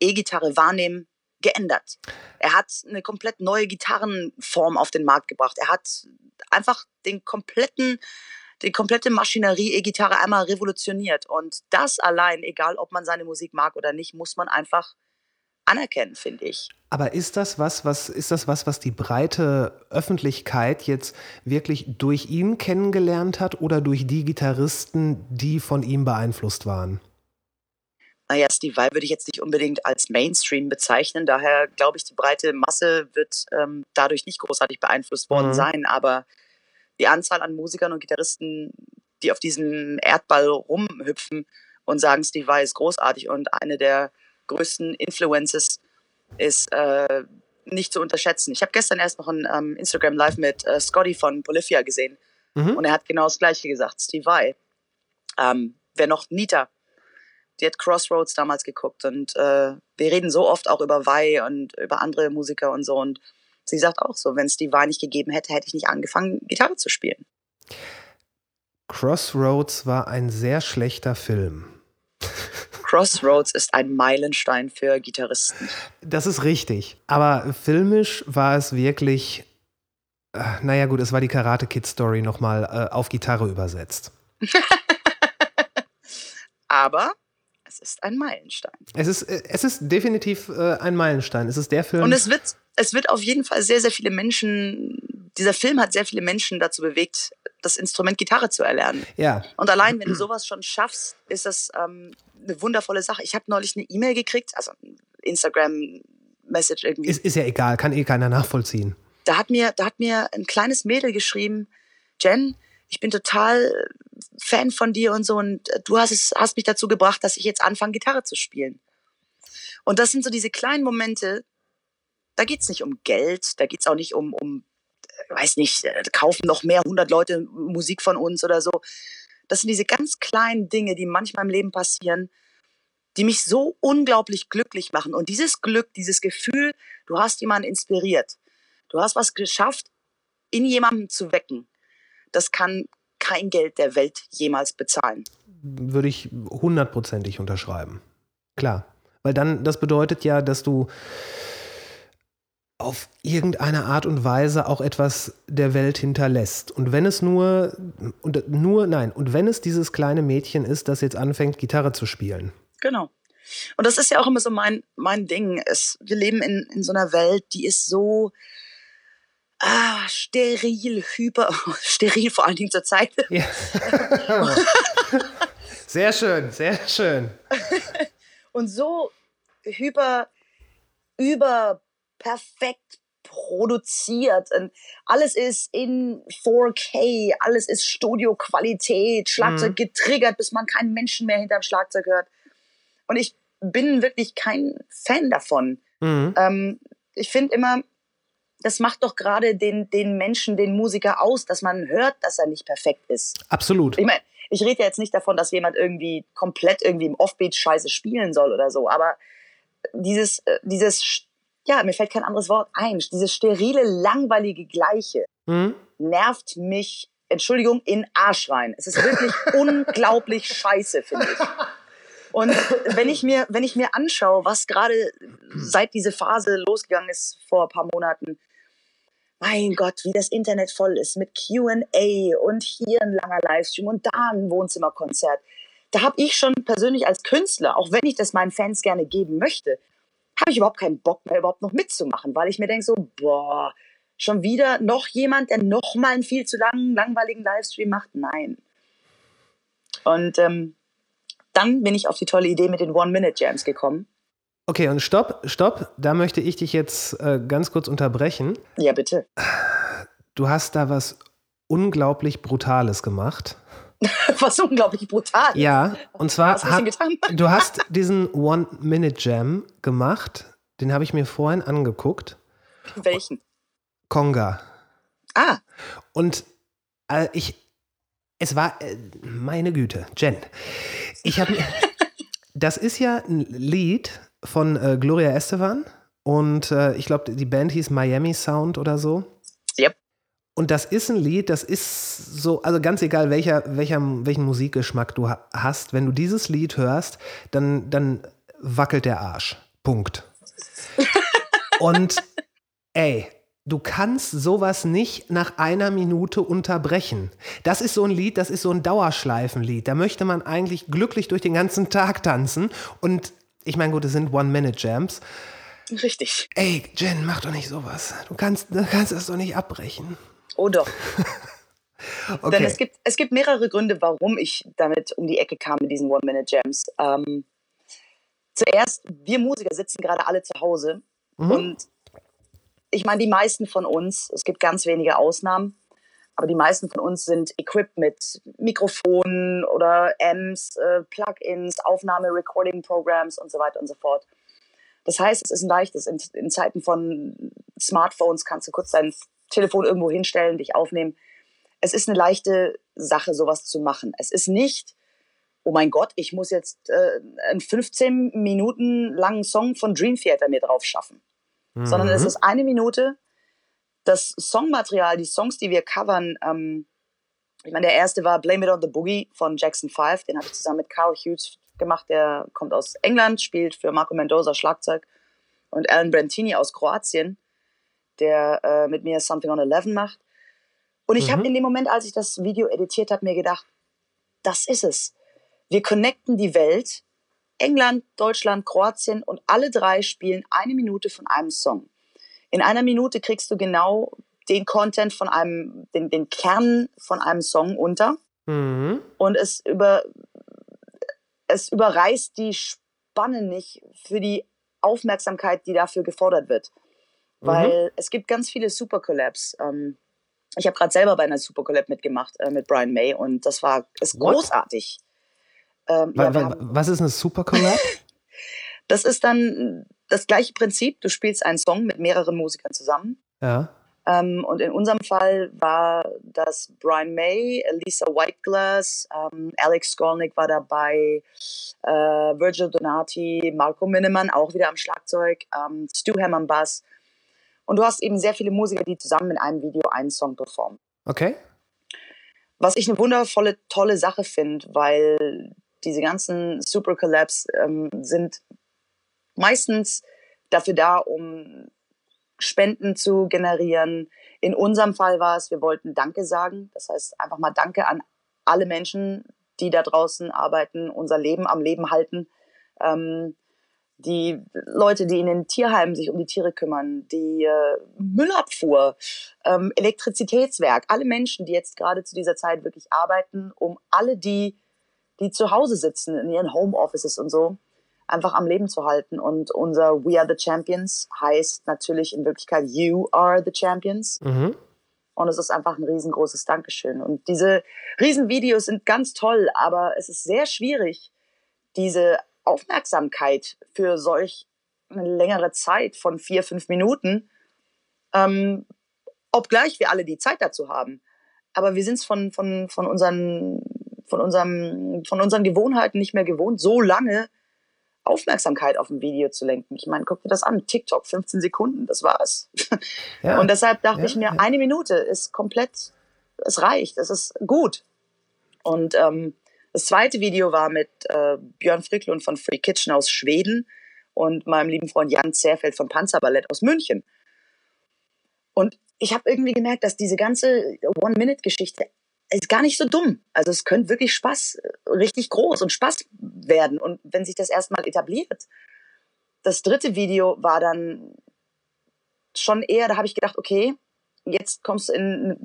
E-Gitarre wahrnehmen, geändert. Er hat eine komplett neue Gitarrenform auf den Markt gebracht. Er hat einfach den kompletten die komplette Maschinerie E-Gitarre einmal revolutioniert. Und das allein, egal ob man seine Musik mag oder nicht, muss man einfach anerkennen, finde ich. Aber ist das was, was ist das was, was die breite Öffentlichkeit jetzt wirklich durch ihn kennengelernt hat oder durch die Gitarristen, die von ihm beeinflusst waren? naja, Steve Vai würde ich jetzt nicht unbedingt als Mainstream bezeichnen. Daher glaube ich, die breite Masse wird ähm, dadurch nicht großartig beeinflusst worden mhm. sein. Aber die Anzahl an Musikern und Gitarristen, die auf diesem Erdball rumhüpfen und sagen, Steve Vai ist großartig und eine der größten Influences ist äh, nicht zu unterschätzen. Ich habe gestern erst noch ein ähm, Instagram Live mit äh, Scotty von Polyphia gesehen mhm. und er hat genau das Gleiche gesagt. Steve Vai. Ähm, wer noch Nita die hat Crossroads damals geguckt und äh, wir reden so oft auch über Vai und über andere Musiker und so und sie sagt auch so, wenn es die Vai nicht gegeben hätte, hätte ich nicht angefangen, Gitarre zu spielen. Crossroads war ein sehr schlechter Film. Crossroads ist ein Meilenstein für Gitarristen. Das ist richtig. Aber filmisch war es wirklich, äh, naja gut, es war die Karate Kid Story nochmal äh, auf Gitarre übersetzt. Aber es ist ein Meilenstein. Es ist, äh, es ist definitiv äh, ein Meilenstein. Es ist der Film. Und es wird, es wird auf jeden Fall sehr, sehr viele Menschen, dieser Film hat sehr viele Menschen dazu bewegt, das Instrument Gitarre zu erlernen. Ja. Und allein, wenn du sowas schon schaffst, ist das ähm, eine wundervolle Sache. Ich habe neulich eine E-Mail gekriegt, also Instagram-Message irgendwie. Ist, ist ja egal, kann eh keiner nachvollziehen. Da hat mir, da hat mir ein kleines Mädel geschrieben, Jen, ich bin total Fan von dir und so und äh, du hast es, hast mich dazu gebracht, dass ich jetzt anfange, Gitarre zu spielen. Und das sind so diese kleinen Momente, da geht's nicht um Geld, da geht's auch nicht um, um, äh, weiß nicht, äh, kaufen noch mehr hundert Leute Musik von uns oder so. Das sind diese ganz kleinen Dinge, die manchmal im Leben passieren, die mich so unglaublich glücklich machen. Und dieses Glück, dieses Gefühl, du hast jemanden inspiriert, du hast was geschafft, in jemandem zu wecken, das kann kein Geld der Welt jemals bezahlen. Würde ich hundertprozentig unterschreiben. Klar. Weil dann, das bedeutet ja, dass du auf irgendeine Art und Weise auch etwas der Welt hinterlässt. Und wenn es nur, und nur, nein, und wenn es dieses kleine Mädchen ist, das jetzt anfängt, Gitarre zu spielen. Genau. Und das ist ja auch immer so mein, mein Ding. Es, wir leben in, in so einer Welt, die ist so, ah, steril, hyper, steril vor allen Dingen zur Zeit. Ja. sehr schön, sehr schön. Und so hyper, über, perfekt produziert. Und alles ist in 4K, alles ist Studioqualität, Schlagzeug mhm. getriggert, bis man keinen Menschen mehr hinterm Schlagzeug hört. Und ich bin wirklich kein Fan davon. Mhm. Ähm, ich finde immer, das macht doch gerade den, den Menschen, den Musiker aus, dass man hört, dass er nicht perfekt ist. Absolut. Ich meine, ich rede ja jetzt nicht davon, dass jemand irgendwie komplett irgendwie im Offbeat scheiße spielen soll oder so, aber dieses, äh, dieses, ja, mir fällt kein anderes Wort ein, dieses sterile, langweilige Gleiche mhm. nervt mich, Entschuldigung, in Arsch rein. Es ist wirklich unglaublich scheiße, finde ich. Und wenn ich mir, wenn ich mir anschaue, was gerade seit diese Phase losgegangen ist vor ein paar Monaten, mein Gott, wie das Internet voll ist mit QA und hier ein langer Livestream und da ein Wohnzimmerkonzert. Da habe ich schon persönlich als Künstler, auch wenn ich das meinen Fans gerne geben möchte, habe ich überhaupt keinen Bock mehr, überhaupt noch mitzumachen, weil ich mir denke so, boah, schon wieder noch jemand, der noch mal einen viel zu langen, langweiligen Livestream macht? Nein. Und ähm, dann bin ich auf die tolle Idee mit den One-Minute-Jams gekommen. Okay, und stopp, stopp. Da möchte ich dich jetzt äh, ganz kurz unterbrechen. Ja, bitte. Du hast da was unglaublich Brutales gemacht. was unglaublich brutal. Ja, und zwar hast du hast diesen One-Minute-Jam gemacht. Den habe ich mir vorhin angeguckt. Welchen? Konga. Ah. Und äh, ich, es war, äh, meine Güte, Jen. Ich habe, das ist ja ein Lied von äh, Gloria Estevan und äh, ich glaube, die Band hieß Miami Sound oder so. Und das ist ein Lied, das ist so, also ganz egal, welcher, welcher, welchen Musikgeschmack du hast, wenn du dieses Lied hörst, dann, dann wackelt der Arsch. Punkt. Und ey, Du kannst sowas nicht nach einer Minute unterbrechen. Das ist so ein Lied, das ist so ein Dauerschleifenlied. Da möchte man eigentlich glücklich durch den ganzen Tag tanzen. Und ich meine, gut, es sind One-Minute-Jams. Richtig. Ey, Jen, mach doch nicht sowas. Du kannst, du kannst das doch nicht abbrechen. Oh doch. okay. Denn es gibt, es gibt mehrere Gründe, warum ich damit um die Ecke kam mit diesen One-Minute-Jams. Ähm, zuerst, wir Musiker sitzen gerade alle zu Hause mhm. und ich meine, die meisten von uns, es gibt ganz wenige Ausnahmen, aber die meisten von uns sind equipped mit Mikrofonen oder Amps, äh, Plugins, Aufnahme, Recording-Programs und so weiter und so fort. Das heißt, es ist ein leichtes. In, in, Zeiten von Smartphones kannst du kurz dein Telefon irgendwo hinstellen, dich aufnehmen. Es ist eine leichte Sache, sowas zu machen. Es ist nicht, oh mein Gott, ich muss jetzt äh, einen 15 Minuten langen Song von Dream Theater mir drauf schaffen. Mhm. Sondern es ist eine Minute. Das Songmaterial, die Songs, die wir covern, ähm, ich meine, der erste war Blame It on the Boogie von Jackson 5. Den habe ich zusammen mit Carl Hughes gemacht. Der kommt aus England, spielt für Marco Mendoza Schlagzeug. Und Alan Brentini aus Kroatien, der äh, mit mir Something on Eleven macht. Und ich mhm. habe in dem Moment, als ich das Video editiert habe, mir gedacht, das ist es. Wir connecten die Welt. England, Deutschland, Kroatien und alle drei spielen eine Minute von einem Song. In einer Minute kriegst du genau den Content von einem, den, den Kern von einem Song unter. Mhm. Und es über, es überreißt die Spanne nicht für die Aufmerksamkeit, die dafür gefordert wird. Mhm. Weil es gibt ganz viele Super Collabs. Ähm, ich habe gerade selber bei einer Super Collab mitgemacht äh, mit Brian May und das war ist großartig. Ähm, ja, haben, was ist eine Super Collab? das ist dann das gleiche Prinzip. Du spielst einen Song mit mehreren Musikern zusammen. Ja. Ähm, und in unserem Fall war das Brian May, Lisa Whiteglass, ähm, Alex Skolnick war dabei, äh, Virgil Donati, Marco Minnemann auch wieder am Schlagzeug, ähm, Stu Ham am Bass. Und du hast eben sehr viele Musiker, die zusammen in einem Video einen Song performen. Okay. Was ich eine wundervolle, tolle Sache finde, weil diese ganzen Super Collabs ähm, sind meistens dafür da, um Spenden zu generieren. In unserem Fall war es, wir wollten Danke sagen. Das heißt, einfach mal Danke an alle Menschen, die da draußen arbeiten, unser Leben am Leben halten. Ähm, die Leute, die in den Tierheimen sich um die Tiere kümmern, die äh, Müllabfuhr, ähm, Elektrizitätswerk, alle Menschen, die jetzt gerade zu dieser Zeit wirklich arbeiten, um alle die, die zu Hause sitzen in ihren Homeoffices und so, einfach am Leben zu halten. Und unser We Are the Champions heißt natürlich in Wirklichkeit You Are the Champions. Mhm. Und es ist einfach ein riesengroßes Dankeschön. Und diese Riesenvideos sind ganz toll, aber es ist sehr schwierig, diese Aufmerksamkeit für solch eine längere Zeit von vier, fünf Minuten, ähm, obgleich wir alle die Zeit dazu haben. Aber wir sind es von, von, von, unseren, von, unserem, von unseren Gewohnheiten nicht mehr gewohnt, so lange Aufmerksamkeit auf ein Video zu lenken. Ich meine, guck dir das an, TikTok, 15 Sekunden, das war's. Ja. Und deshalb dachte ja, ich mir, ja. eine Minute ist komplett, es reicht, es ist gut. Und ähm, das zweite Video war mit äh, Björn Fricklund von Free Kitchen aus Schweden und meinem lieben Freund Jan Zerfeld von Panzerballett aus München. Und ich habe irgendwie gemerkt, dass diese ganze One-Minute-Geschichte ist gar nicht so dumm. Also es könnte wirklich Spaß, richtig groß und Spaß werden. Und wenn sich das erstmal etabliert. Das dritte Video war dann schon eher, da habe ich gedacht, okay, jetzt kommst du in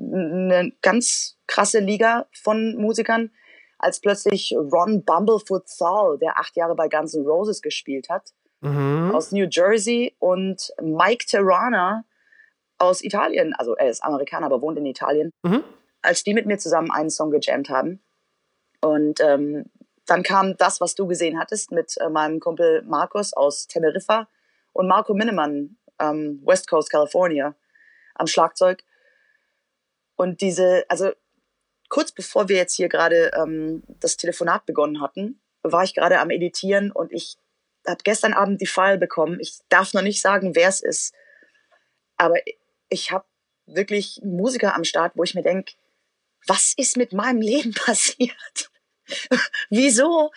eine ganz krasse Liga von Musikern, als plötzlich Ron Bumblefoot Thal, der acht Jahre bei Guns N' Roses gespielt hat, mhm. aus New Jersey und Mike Terrana aus Italien, also er ist Amerikaner, aber wohnt in Italien, mhm als die mit mir zusammen einen Song gejammt haben. Und ähm, dann kam das, was du gesehen hattest, mit äh, meinem Kumpel Markus aus Teneriffa und Marco Minnemann, ähm, West Coast, California, am Schlagzeug. Und diese, also kurz bevor wir jetzt hier gerade ähm, das Telefonat begonnen hatten, war ich gerade am Editieren und ich habe gestern Abend die File bekommen. Ich darf noch nicht sagen, wer es ist, aber ich habe wirklich Musiker am Start, wo ich mir denke, was ist mit meinem Leben passiert? Wieso?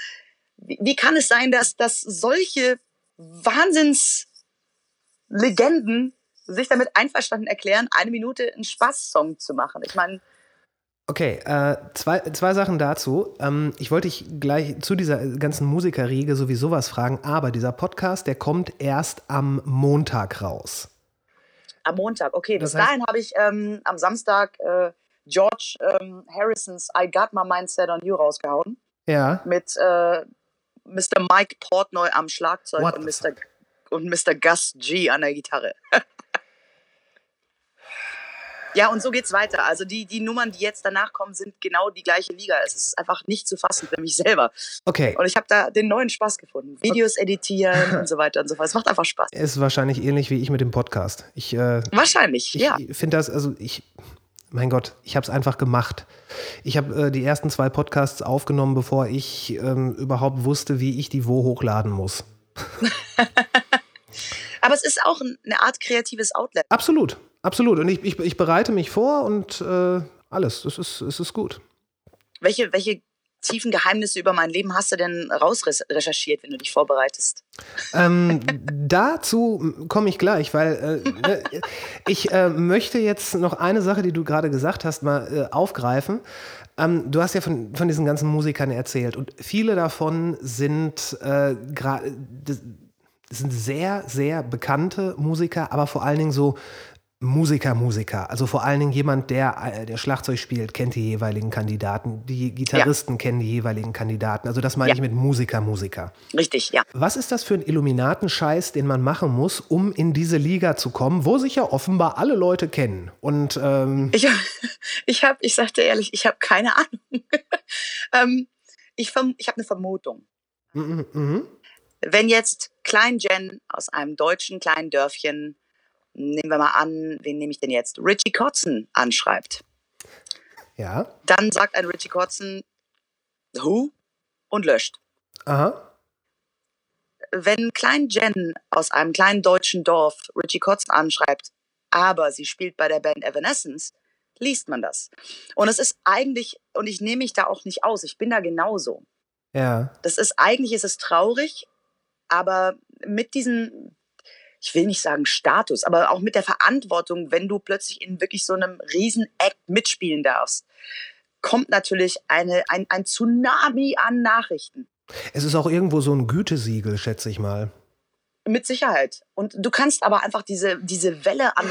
Wie kann es sein, dass, dass solche Wahnsinnslegenden sich damit einverstanden erklären, eine Minute einen Spaßsong zu machen? Ich meine, Okay, äh, zwei, zwei Sachen dazu. Ähm, ich wollte dich gleich zu dieser ganzen Musikerriege sowieso was fragen, aber dieser Podcast, der kommt erst am Montag raus. Am Montag, okay. Bis das heißt, dahin habe ich ähm, am Samstag äh, George ähm, Harrisons I Got My Mindset on You rausgehauen. Ja. Mit äh, Mr. Mike Portnoy am Schlagzeug What und Mr. und Mr. Gus G an der Gitarre. ja, und so geht's weiter. Also die, die Nummern, die jetzt danach kommen, sind genau die gleiche Liga. Es ist einfach nicht zu fassen für mich selber. Okay. Und ich habe da den neuen Spaß gefunden. Videos editieren und so weiter und so fort. Es macht einfach Spaß. Ist wahrscheinlich ähnlich wie ich mit dem Podcast. Ich, äh, Wahrscheinlich, ich ja. finde das, also ich, mein Gott, ich habe es einfach gemacht. Ich habe äh, die ersten zwei Podcasts aufgenommen, bevor ich ähm, überhaupt wusste, wie ich die wo hochladen muss. Aber es ist auch eine Art kreatives Outlet. Absolut, absolut. Und ich, ich, ich bereite mich vor und äh, alles. Es ist, es ist gut. Welche, welche tiefen Geheimnisse über mein Leben hast du denn rausrecherchiert, wenn du dich vorbereitest? Ähm, dazu komme ich gleich, weil äh, ne, ich äh, möchte jetzt noch eine Sache, die du gerade gesagt hast, mal äh, aufgreifen. Ähm, du hast ja von, von diesen ganzen Musikern erzählt und viele davon sind äh, gerade sind sehr, sehr bekannte Musiker, aber vor allen Dingen so Musiker, Musiker. Also vor allen Dingen jemand, der, äh, der Schlagzeug spielt, kennt die jeweiligen Kandidaten. Die Gitarristen ja. kennen die jeweiligen Kandidaten. Also das meine ja. ich mit Musiker, Musiker. Richtig, ja. Was ist das für ein Illuminatenscheiß, den man machen muss, um in diese Liga zu kommen, wo sich ja offenbar alle Leute kennen? Und ähm ich, ich habe, ich sagte ehrlich, ich habe keine Ahnung. ähm, ich ich habe eine Vermutung. Mhm, mhm. Wenn jetzt Klein Jen aus einem deutschen kleinen Dörfchen nehmen wir mal an, wen nehme ich denn jetzt? Richie Kotzen anschreibt. Ja. Dann sagt ein Richie Kotzen, who? Und löscht. Aha. Wenn Klein Jen aus einem kleinen deutschen Dorf Richie Kotzen anschreibt, aber sie spielt bei der Band Evanescence, liest man das. Und es ist eigentlich, und ich nehme mich da auch nicht aus, ich bin da genauso. Ja. Das ist, eigentlich ist es traurig, aber mit diesen ich will nicht sagen Status, aber auch mit der Verantwortung, wenn du plötzlich in wirklich so einem riesen Act mitspielen darfst, kommt natürlich eine, ein, ein Tsunami an Nachrichten. Es ist auch irgendwo so ein Gütesiegel, schätze ich mal. Mit Sicherheit. Und du kannst aber einfach diese, diese Welle an,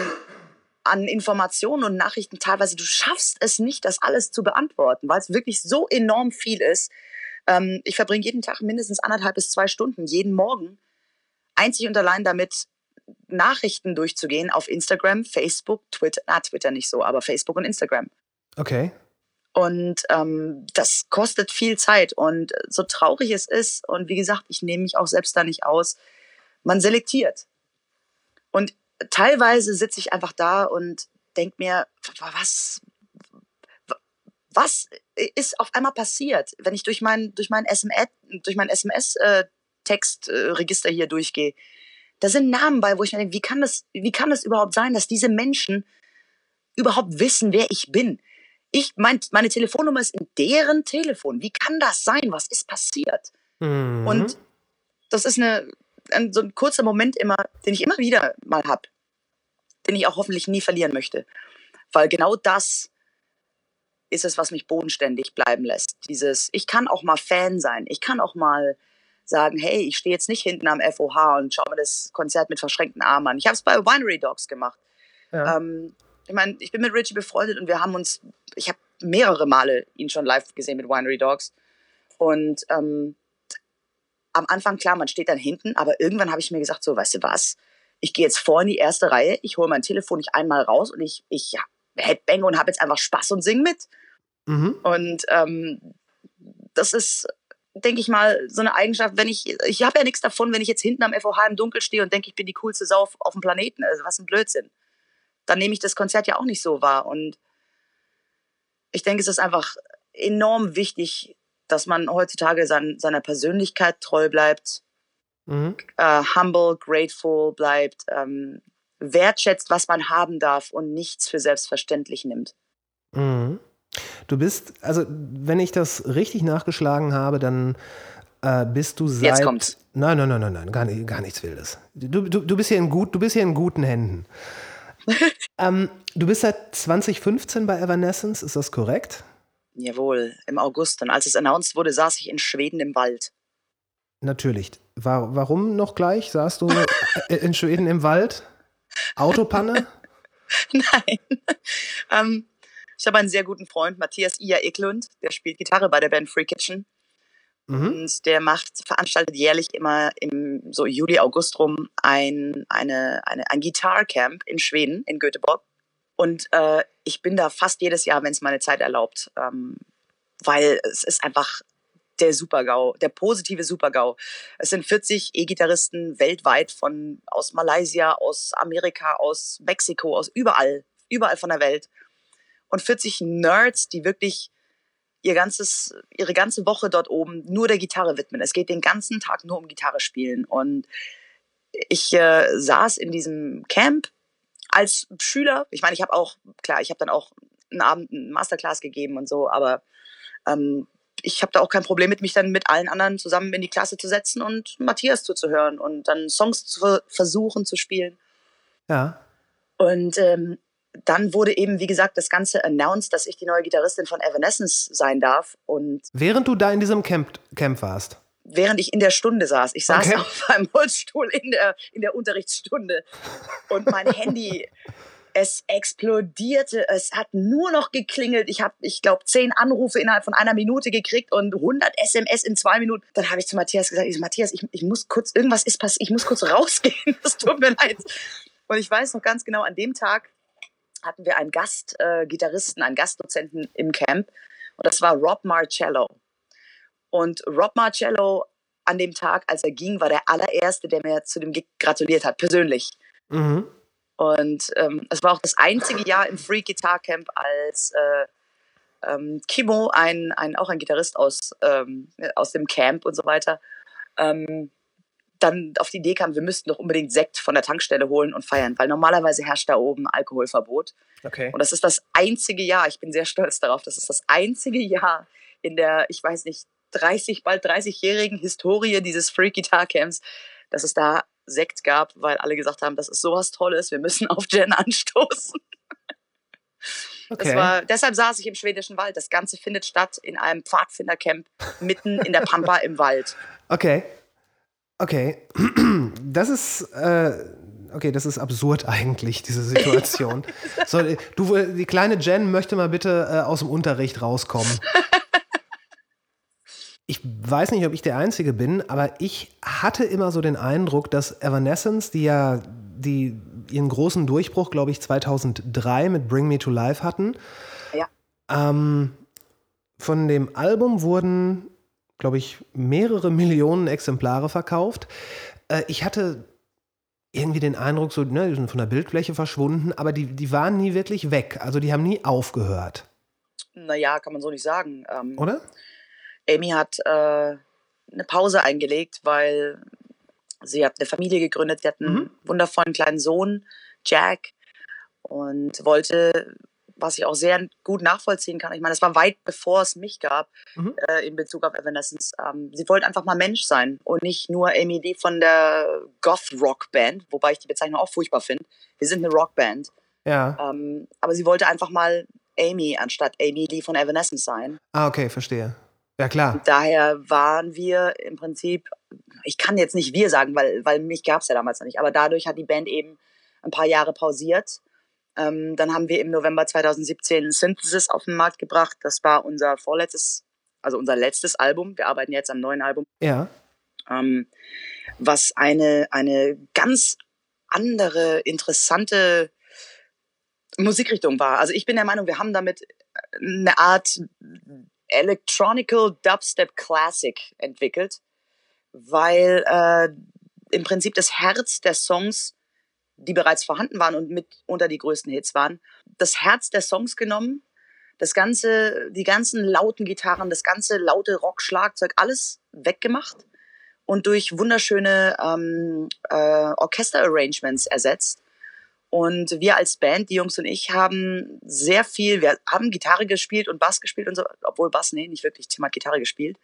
an Informationen und Nachrichten teilweise, du schaffst es nicht, das alles zu beantworten, weil es wirklich so enorm viel ist. Ähm, ich verbringe jeden Tag mindestens anderthalb bis zwei Stunden, jeden Morgen, einzig und allein damit, Nachrichten durchzugehen auf Instagram, Facebook, Twitter, na Twitter nicht so, aber Facebook und Instagram. Okay. Und ähm, das kostet viel Zeit. Und so traurig es ist, und wie gesagt, ich nehme mich auch selbst da nicht aus, man selektiert. Und teilweise sitze ich einfach da und denke mir, was, was ist auf einmal passiert, wenn ich durch mein, durch mein SMS, durch mein SMS-Textregister äh, hier durchgehe? Da sind Namen bei, wo ich mir denke, wie kann das, wie kann das überhaupt sein, dass diese Menschen überhaupt wissen, wer ich bin? Ich, mein, meine Telefonnummer ist in deren Telefon. Wie kann das sein? Was ist passiert? Mhm. Und das ist eine, ein, so ein kurzer Moment immer, den ich immer wieder mal habe, den ich auch hoffentlich nie verlieren möchte. Weil genau das ist es, was mich bodenständig bleiben lässt. Dieses, ich kann auch mal Fan sein. Ich kann auch mal sagen, hey, ich stehe jetzt nicht hinten am FOH und schaue mir das Konzert mit verschränkten Armen an. Ich habe es bei Winery Dogs gemacht. Ja. Ähm, ich meine, ich bin mit Richie befreundet und wir haben uns, ich habe mehrere Male ihn schon live gesehen mit Winery Dogs. Und ähm, am Anfang, klar, man steht dann hinten, aber irgendwann habe ich mir gesagt, so, weißt du was, ich gehe jetzt vor in die erste Reihe, ich hole mein Telefon nicht einmal raus und ich, ich ja, headbang und habe jetzt einfach Spaß und sing mit. Mhm. Und ähm, das ist denke ich mal, so eine Eigenschaft, wenn ich, ich habe ja nichts davon, wenn ich jetzt hinten am FOH im Dunkel stehe und denke, ich bin die coolste Sau auf, auf dem Planeten. Also was ein Blödsinn. Dann nehme ich das Konzert ja auch nicht so wahr. Und ich denke, es ist einfach enorm wichtig, dass man heutzutage sein, seiner Persönlichkeit treu bleibt, mhm. äh, humble, grateful bleibt, ähm, wertschätzt, was man haben darf und nichts für selbstverständlich nimmt. Mhm. Du bist, also wenn ich das richtig nachgeschlagen habe, dann äh, bist du seit. Jetzt kommt's. Nein, nein, nein, nein, nein, gar, nicht, gar nichts Wildes. Du, du, du, bist hier in gut, du bist hier in guten Händen. ähm, du bist seit 2015 bei Evanescence, ist das korrekt? Jawohl, im August. Und als es announced wurde, saß ich in Schweden im Wald. Natürlich. War, warum noch gleich? Saßt du in Schweden im Wald? Autopanne? Nein. ähm, ich habe einen sehr guten Freund, Matthias Ia Eklund, der spielt Gitarre bei der Band Free Kitchen. Mhm. Und der macht, veranstaltet jährlich immer im so Juli, August rum ein, eine, eine, ein Guitar Camp in Schweden, in Göteborg. Und äh, ich bin da fast jedes Jahr, wenn es meine Zeit erlaubt, ähm, weil es ist einfach der Supergau, der positive Supergau. Es sind 40 E-Gitarristen weltweit von aus Malaysia, aus Amerika, aus Mexiko, aus überall, überall von der Welt. Und 40 Nerds, die wirklich ihr ganzes, ihre ganze Woche dort oben nur der Gitarre widmen. Es geht den ganzen Tag nur um Gitarre spielen. Und ich äh, saß in diesem Camp als Schüler. Ich meine, ich habe auch, klar, ich habe dann auch einen Abend einen Masterclass gegeben und so, aber ähm, ich habe da auch kein Problem mit, mich dann mit allen anderen zusammen in die Klasse zu setzen und Matthias zuzuhören und dann Songs zu versuchen zu spielen. Ja. Und ähm, dann wurde eben, wie gesagt, das Ganze announced, dass ich die neue Gitarristin von Evanescence sein darf. Und während du da in diesem Camp, Camp warst? Während ich in der Stunde saß. Ich saß okay. auf einem Holzstuhl in der, in der Unterrichtsstunde. Und mein Handy, es explodierte. Es hat nur noch geklingelt. Ich habe, ich glaube, zehn Anrufe innerhalb von einer Minute gekriegt und 100 SMS in zwei Minuten. Dann habe ich zu Matthias gesagt, ich, Matthias, ich, ich muss kurz, irgendwas ist passiert, ich muss kurz rausgehen. Das tut mir leid. Und ich weiß noch ganz genau, an dem Tag hatten wir einen Gastgitarristen, äh, einen Gastdozenten im Camp und das war Rob Marcello. Und Rob Marcello an dem Tag, als er ging, war der allererste, der mir zu dem Gig gratuliert hat, persönlich. Mhm. Und ähm, es war auch das einzige Jahr im Free Guitar Camp, als äh, ähm, Kimo, ein, ein, auch ein Gitarrist aus, ähm, aus dem Camp und so weiter, ähm, dann auf die Idee kam, wir müssten doch unbedingt Sekt von der Tankstelle holen und feiern, weil normalerweise herrscht da oben Alkoholverbot. Okay. Und das ist das einzige Jahr, ich bin sehr stolz darauf, das ist das einzige Jahr in der, ich weiß nicht, 30, bald 30-jährigen Historie dieses Free Guitar Camps, dass es da Sekt gab, weil alle gesagt haben, das ist sowas Tolles, wir müssen auf Jen anstoßen. Okay. War, deshalb saß ich im schwedischen Wald. Das Ganze findet statt in einem Pfadfindercamp mitten in der Pampa im Wald. Okay. Okay, das ist äh, okay, das ist absurd eigentlich diese Situation. so, du, die kleine Jen möchte mal bitte äh, aus dem Unterricht rauskommen. Ich weiß nicht, ob ich der Einzige bin, aber ich hatte immer so den Eindruck, dass Evanescence, die ja die ihren großen Durchbruch, glaube ich, 2003 mit Bring Me to Life hatten, ja. ähm, von dem Album wurden glaube ich, mehrere Millionen Exemplare verkauft. Äh, ich hatte irgendwie den Eindruck, so, ne, die sind von der Bildfläche verschwunden, aber die, die waren nie wirklich weg. Also die haben nie aufgehört. Naja, kann man so nicht sagen. Ähm, Oder? Amy hat äh, eine Pause eingelegt, weil sie hat eine Familie gegründet. Sie hat einen mhm. wundervollen kleinen Sohn, Jack, und wollte was ich auch sehr gut nachvollziehen kann. Ich meine, es war weit bevor es mich gab mhm. äh, in Bezug auf Evanescence. Ähm, sie wollte einfach mal Mensch sein und nicht nur Amy Lee von der Goth-Rock-Band, wobei ich die Bezeichnung auch furchtbar finde. Wir sind eine Rockband. Ja. Ähm, aber sie wollte einfach mal Amy anstatt Amy Lee von Evanescence sein. Ah, okay, verstehe. Ja, klar. Und daher waren wir im Prinzip, ich kann jetzt nicht wir sagen, weil, weil mich gab es ja damals noch nicht, aber dadurch hat die Band eben ein paar Jahre pausiert ähm, dann haben wir im November 2017 Synthesis auf den Markt gebracht. Das war unser vorletztes, also unser letztes Album. Wir arbeiten jetzt am neuen Album. Ja. Ähm, was eine, eine ganz andere, interessante Musikrichtung war. Also ich bin der Meinung, wir haben damit eine Art Electronical Dubstep Classic entwickelt, weil äh, im Prinzip das Herz der Songs die bereits vorhanden waren und mit unter die größten Hits waren, das Herz der Songs genommen, das ganze, die ganzen lauten Gitarren, das ganze laute Rock-Schlagzeug, alles weggemacht und durch wunderschöne ähm, äh, Orchester-Arrangements ersetzt. Und wir als Band, die Jungs und ich, haben sehr viel, wir haben Gitarre gespielt und Bass gespielt und so, obwohl Bass, nee, nicht wirklich, Thema Gitarre gespielt.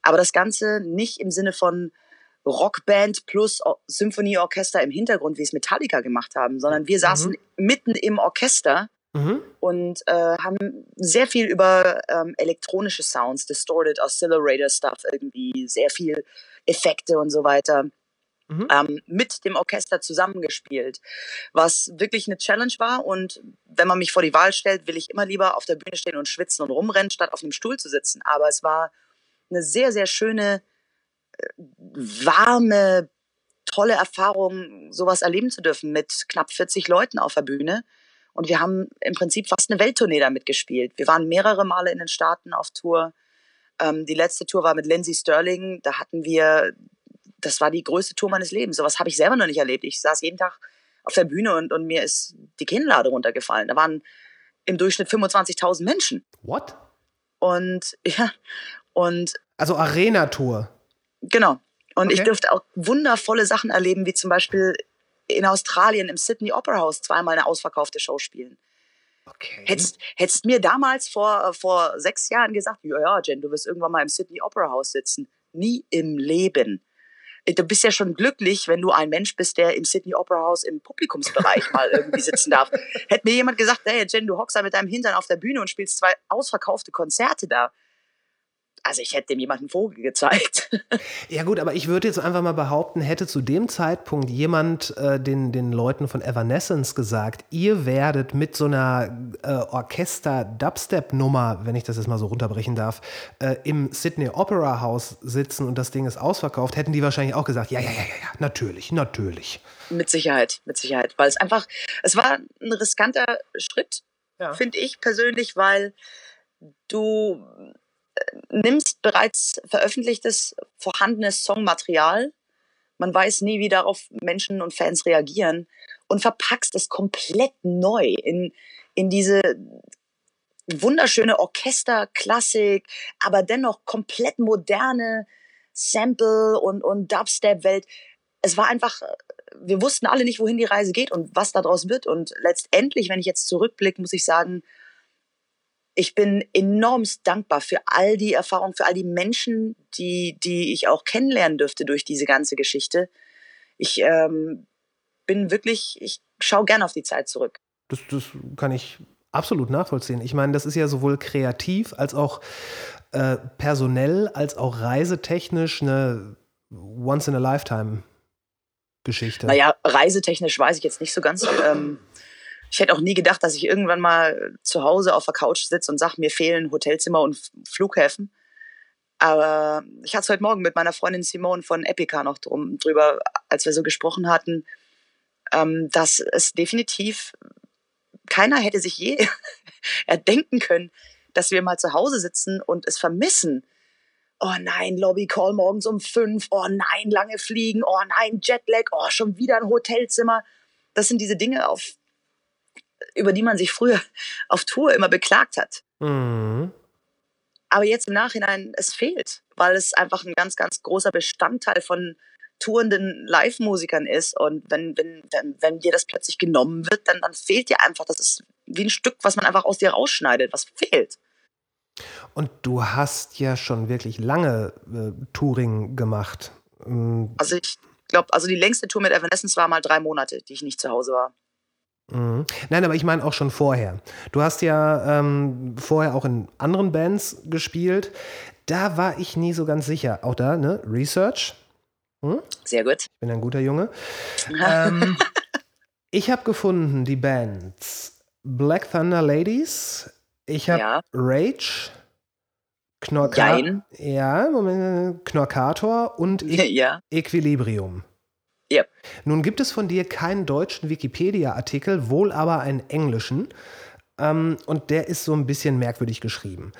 Aber das Ganze nicht im Sinne von, Rockband plus Symphonieorchester im Hintergrund, wie es Metallica gemacht haben, sondern wir saßen mhm. mitten im Orchester mhm. und äh, haben sehr viel über ähm, elektronische Sounds, Distorted, Oscillator Stuff, irgendwie sehr viel Effekte und so weiter. Mhm. Ähm, mit dem Orchester zusammengespielt, was wirklich eine Challenge war. Und wenn man mich vor die Wahl stellt, will ich immer lieber auf der Bühne stehen und schwitzen und rumrennen, statt auf einem Stuhl zu sitzen. Aber es war eine sehr, sehr schöne, warme, tolle Erfahrung, sowas erleben zu dürfen mit knapp 40 Leuten auf der Bühne. Und wir haben im Prinzip fast eine Welttournee damit gespielt. Wir waren mehrere Male in den Staaten auf Tour. Ähm, die letzte Tour war mit Lindsay Sterling. Da hatten wir, das war die größte Tour meines Lebens. Sowas habe ich selber noch nicht erlebt. Ich saß jeden Tag auf der Bühne und, und mir ist die Kinnlade runtergefallen. Da waren im Durchschnitt 25.000 Menschen. What? Und ja, und. Also Arena-Tour. Genau. Und okay. ich durfte auch wundervolle Sachen erleben, wie zum Beispiel in Australien im Sydney Opera House zweimal eine ausverkaufte Show spielen. Okay. Hättest, hättest mir damals vor, vor sechs Jahren gesagt, ja, ja, Jen, du wirst irgendwann mal im Sydney Opera House sitzen. Nie im Leben. Du bist ja schon glücklich, wenn du ein Mensch bist, der im Sydney Opera House im Publikumsbereich mal irgendwie sitzen darf. Hätte mir jemand gesagt, hey Jen, du hockst da mit deinem Hintern auf der Bühne und spielst zwei ausverkaufte Konzerte da also ich hätte dem jemanden Vogel gezeigt. Ja gut, aber ich würde jetzt einfach mal behaupten, hätte zu dem Zeitpunkt jemand äh, den, den Leuten von Evanescence gesagt, ihr werdet mit so einer äh, Orchester-Dubstep-Nummer, wenn ich das jetzt mal so runterbrechen darf, äh, im Sydney Opera House sitzen und das Ding ist ausverkauft, hätten die wahrscheinlich auch gesagt, ja, ja, ja, ja, ja, natürlich, natürlich. Mit Sicherheit, mit Sicherheit, weil es einfach, es war ein riskanter Schritt, ja. finde ich persönlich, weil du nimmst bereits veröffentlichtes, vorhandenes Songmaterial, man weiß nie, wie darauf Menschen und Fans reagieren, und verpackst es komplett neu in, in diese wunderschöne Orchesterklassik, aber dennoch komplett moderne Sample- und, und Dubstep-Welt. Es war einfach, wir wussten alle nicht, wohin die Reise geht und was daraus wird. Und letztendlich, wenn ich jetzt zurückblicke, muss ich sagen, ich bin enormst dankbar für all die Erfahrungen, für all die Menschen, die, die ich auch kennenlernen dürfte durch diese ganze Geschichte. Ich ähm, bin wirklich, ich schaue gern auf die Zeit zurück. Das, das kann ich absolut nachvollziehen. Ich meine, das ist ja sowohl kreativ als auch äh, personell, als auch reisetechnisch eine Once-in-a-Lifetime-Geschichte. Naja, reisetechnisch weiß ich jetzt nicht so ganz. Ähm, ich hätte auch nie gedacht, dass ich irgendwann mal zu Hause auf der Couch sitze und sage, mir fehlen Hotelzimmer und Flughäfen. Aber ich hatte es heute Morgen mit meiner Freundin Simone von Epica noch drum, drüber, als wir so gesprochen hatten, ähm, dass es definitiv keiner hätte sich je erdenken können, dass wir mal zu Hause sitzen und es vermissen. Oh nein, Lobby Call morgens um fünf. Oh nein, lange fliegen. Oh nein, Jetlag. Oh, schon wieder ein Hotelzimmer. Das sind diese Dinge, auf über die man sich früher auf Tour immer beklagt hat. Mhm. Aber jetzt im Nachhinein, es fehlt, weil es einfach ein ganz, ganz großer Bestandteil von tourenden Live-Musikern ist. Und wenn, wenn, wenn, wenn dir das plötzlich genommen wird, dann, dann fehlt dir einfach, das ist wie ein Stück, was man einfach aus dir rausschneidet, was fehlt. Und du hast ja schon wirklich lange äh, Touring gemacht. Mhm. Also ich glaube, also die längste Tour mit Evanescence war mal drei Monate, die ich nicht zu Hause war. Mhm. Nein, aber ich meine auch schon vorher. Du hast ja ähm, vorher auch in anderen Bands gespielt. Da war ich nie so ganz sicher. Auch da, ne? Research. Hm? Sehr gut. Ich bin ein guter Junge. ähm, ich habe gefunden die Bands Black Thunder Ladies. Ich habe ja. Rage. Knorka ja, Moment, Knorkator und e ja. Equilibrium. Yep. Nun gibt es von dir keinen deutschen Wikipedia-Artikel, wohl aber einen englischen. Ähm, und der ist so ein bisschen merkwürdig geschrieben.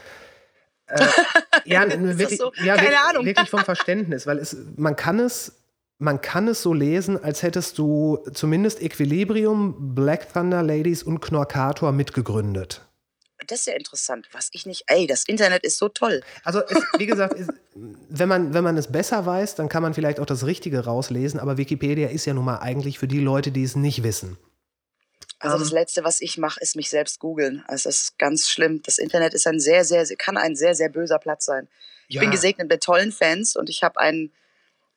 Äh, ja, wirklich, so? ja wirklich, wirklich, vom Verständnis, weil es, man kann es man kann es so lesen, als hättest du zumindest Equilibrium, Black Thunder Ladies und Knorkator mitgegründet das ist ja interessant, was ich nicht. Ey, das Internet ist so toll. Also, es, wie gesagt, es, wenn, man, wenn man es besser weiß, dann kann man vielleicht auch das Richtige rauslesen, aber Wikipedia ist ja nun mal eigentlich für die Leute, die es nicht wissen. Also das ähm. Letzte, was ich mache, ist mich selbst googeln. Also das ist ganz schlimm. Das Internet ist ein sehr, sehr, kann ein sehr, sehr böser Platz sein. Ich ja. bin gesegnet mit tollen Fans und ich habe ein,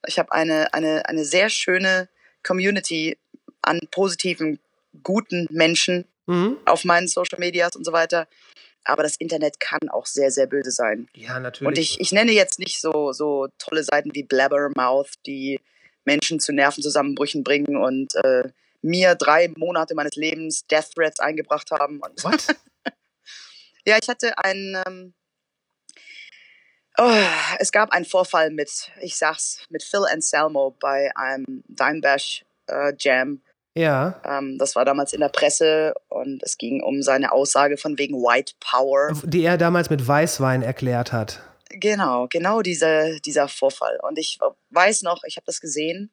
ich habe eine, eine, eine sehr schöne Community an positiven, guten Menschen, mhm. auf meinen Social Medias und so weiter. Aber das Internet kann auch sehr, sehr böse sein. Ja, natürlich. Und ich, ich nenne jetzt nicht so, so tolle Seiten wie Blabbermouth, die Menschen zu Nervenzusammenbrüchen bringen und äh, mir drei Monate meines Lebens Death Threats eingebracht haben. Was? ja, ich hatte ein, ähm, Oh, es gab einen Vorfall mit, ich sag's, mit Phil Anselmo bei einem Dimebash äh, Jam. Ja. Ähm, das war damals in der Presse und es ging um seine Aussage von wegen White Power. Die er damals mit Weißwein erklärt hat. Genau, genau diese, dieser Vorfall. Und ich weiß noch, ich habe das gesehen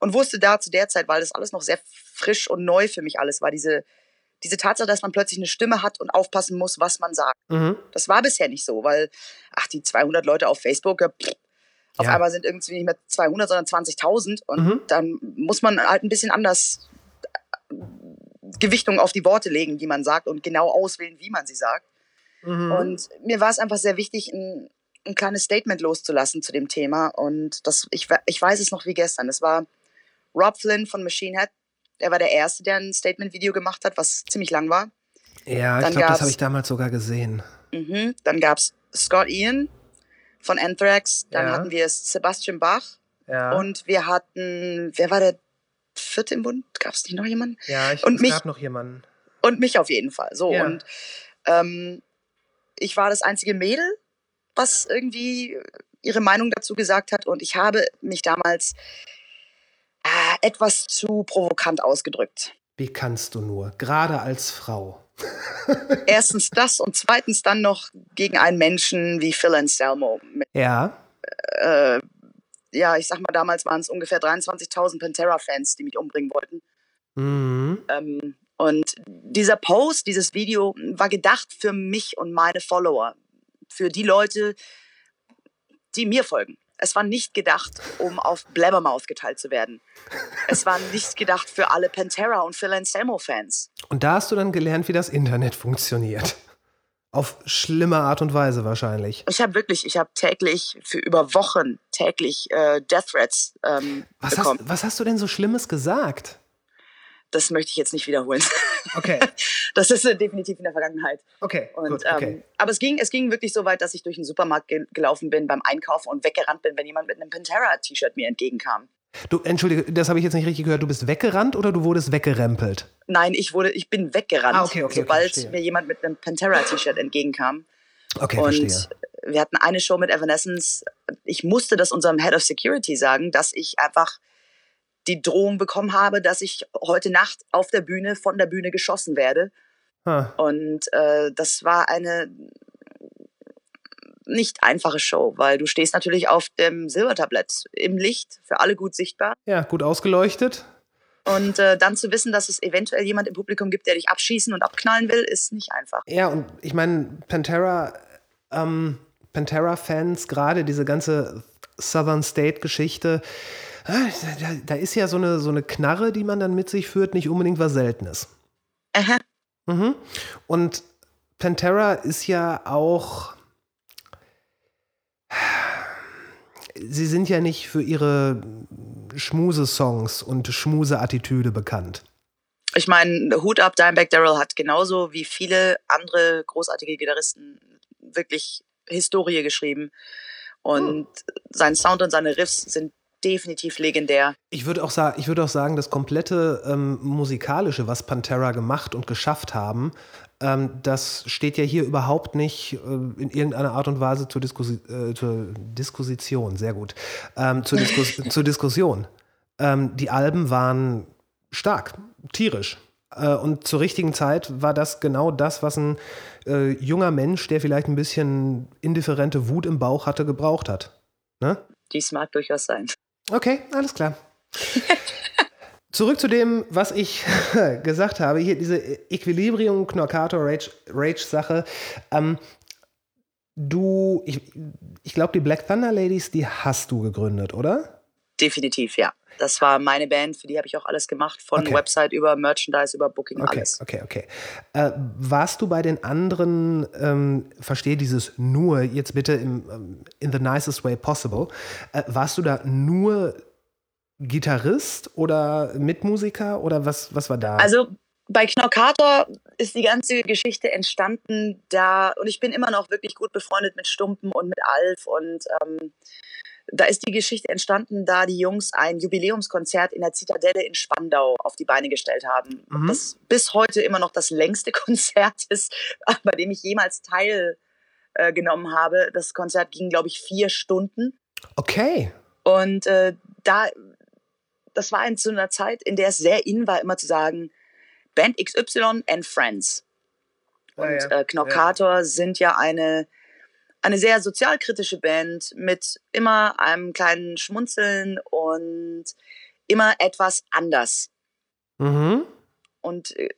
und wusste da zu der Zeit, weil das alles noch sehr frisch und neu für mich alles war, diese, diese Tatsache, dass man plötzlich eine Stimme hat und aufpassen muss, was man sagt. Mhm. Das war bisher nicht so, weil, ach, die 200 Leute auf Facebook, ja, pff, auf Ja. einmal sind irgendwie nicht mehr 200, sondern 20.000 und Mhm. dann muss man halt ein bisschen anders äh, Gewichtung auf die Worte legen, die man sagt und genau auswählen, wie man sie sagt. Mhm. Und mir war es einfach sehr wichtig, ein, ein kleines Statement loszulassen zu dem Thema. Und das, ich, ich weiß es noch wie gestern. Es war Rob Flynn von Machine Head. Er war der Erste, der ein Statement-Video gemacht hat, was ziemlich lang war. ja, ich dann glaube, das habe ich damals sogar gesehen. Mhm. Dann gab es Scott Ian von Anthrax. Dann Ja. hatten wir Sebastian Bach. Ja. Und wir hatten, wer war der vierte im Bund? Gab es nicht noch jemanden? ja, ich, und es mich- gab noch jemanden. Und mich auf jeden Fall. So, Ja. und ähm, ich war das einzige Mädel, was irgendwie ihre Meinung dazu gesagt hat. Und ich habe mich damals äh, etwas zu provokant ausgedrückt. Wie kannst du nur? Gerade als Frau. Erstens das und zweitens dann noch gegen einen Menschen wie Phil Anselmo. Ja. äh, ja, ich sag mal, damals waren es ungefähr 23.000 Pantera-Fans, die mich umbringen wollten. Mhm. Ähm, und dieser Post, dieses Video war gedacht für mich und meine Follower, für die Leute, die mir folgen. Es war nicht gedacht, um auf Blabbermouth geteilt zu werden. Es war nicht gedacht für alle Pantera und Phil Anselmo-Fans. Und da hast du dann gelernt, wie das Internet funktioniert. Auf schlimme Art und Weise wahrscheinlich. Ich habe wirklich, ich habe täglich für über Wochen täglich äh, Death Threats ähm, Was bekommen. hast, was hast du denn so Schlimmes gesagt? Das möchte ich jetzt nicht wiederholen. Okay, Das ist äh, definitiv in der Vergangenheit. okay, Und, gut, ähm, okay. aber es ging, es ging wirklich so weit, dass ich durch den Supermarkt ge gelaufen bin beim Einkaufen und weggerannt bin, wenn jemand mit einem Pantera-T-Shirt mir entgegenkam. Du, entschuldige, das habe ich jetzt nicht richtig gehört. Du bist weggerannt oder du wurdest weggerempelt? Nein, ich wurde, ich bin weggerannt, Ah, okay, okay, okay, sobald verstehe. mir jemand mit einem Pantera-T-Shirt entgegenkam. Okay, und verstehe. wir hatten eine Show mit Evanescence. Ich musste das unserem Head of Security sagen, dass ich einfach die Drohung bekommen habe, dass ich heute Nacht auf der Bühne von der Bühne geschossen werde. Ha. Und äh, das war eine nicht einfache Show, weil du stehst natürlich auf dem Silbertablett im Licht, für alle gut sichtbar. Ja, gut ausgeleuchtet. Und äh, dann zu wissen, dass es eventuell jemand im Publikum gibt, der dich abschießen und abknallen will, ist nicht einfach. Ja, und ich meine, Pantera, ähm, Pantera-Fans, gerade diese ganze Southern State-Geschichte, da, da ist ja so eine, so eine Knarre, die man dann mit sich führt, nicht unbedingt was Seltenes. Aha. Mhm. Und Pantera ist ja auch. Sie sind ja nicht für ihre Schmuse-Songs und Schmuse-Attitüde bekannt. Ich meine, Hut ab, Dimebag Darrell hat genauso wie viele andere großartige Gitarristen wirklich Historie geschrieben. Und sein Sound und seine Riffs sind definitiv legendär. Ich würde auch, sa ich würde auch sagen, das komplette ähm, Musikalische, was Pantera gemacht und geschafft haben, ähm, das steht ja hier überhaupt nicht äh, in irgendeiner Art und Weise zur, Diskussi äh, zur Diskussion, sehr gut, ähm, zur, Diskus zur Diskussion. Ähm, die Alben waren stark, tierisch. Äh, und zur richtigen Zeit war das genau das, was ein äh, junger Mensch, der vielleicht ein bisschen indifferente Wut im Bauch hatte, gebraucht hat. Ne? Dies mag durchaus sein. Okay, alles klar. Zurück zu dem, was ich gesagt habe. Hier diese Equilibrium, Knorkator, Rage, Rage-Sache. Ähm, du, ich, ich glaube, die Black Thunder Ladies, die hast du gegründet, oder? Definitiv, ja. Das war meine Band, für die habe ich auch alles gemacht, von Okay. Website über Merchandise, über Booking, Okay, alles. okay, okay. Äh, warst du bei den anderen, ähm, verstehe dieses nur, jetzt bitte im, ähm, in the nicest way possible, äh, warst du da nur Gitarrist oder Mitmusiker oder was, was war da? Also bei Knorkator ist die ganze Geschichte entstanden da, und ich bin immer noch wirklich gut befreundet mit Stumpen und mit Alf und ähm, da ist die Geschichte entstanden, da die Jungs ein Jubiläumskonzert in der Zitadelle in Spandau auf die Beine gestellt haben. Mhm. Das bis heute immer noch das längste Konzert ist, bei dem ich jemals teil äh, habe. Das Konzert ging, glaube ich, vier Stunden. Okay. Und äh, da, das war in so einer Zeit, in der es sehr in war, immer zu sagen, Band XY and Friends. Und ah, ja. äh, Knockator ja. sind ja eine, eine sehr sozialkritische Band mit immer einem kleinen Schmunzeln und immer etwas anders. Mhm. Und äh,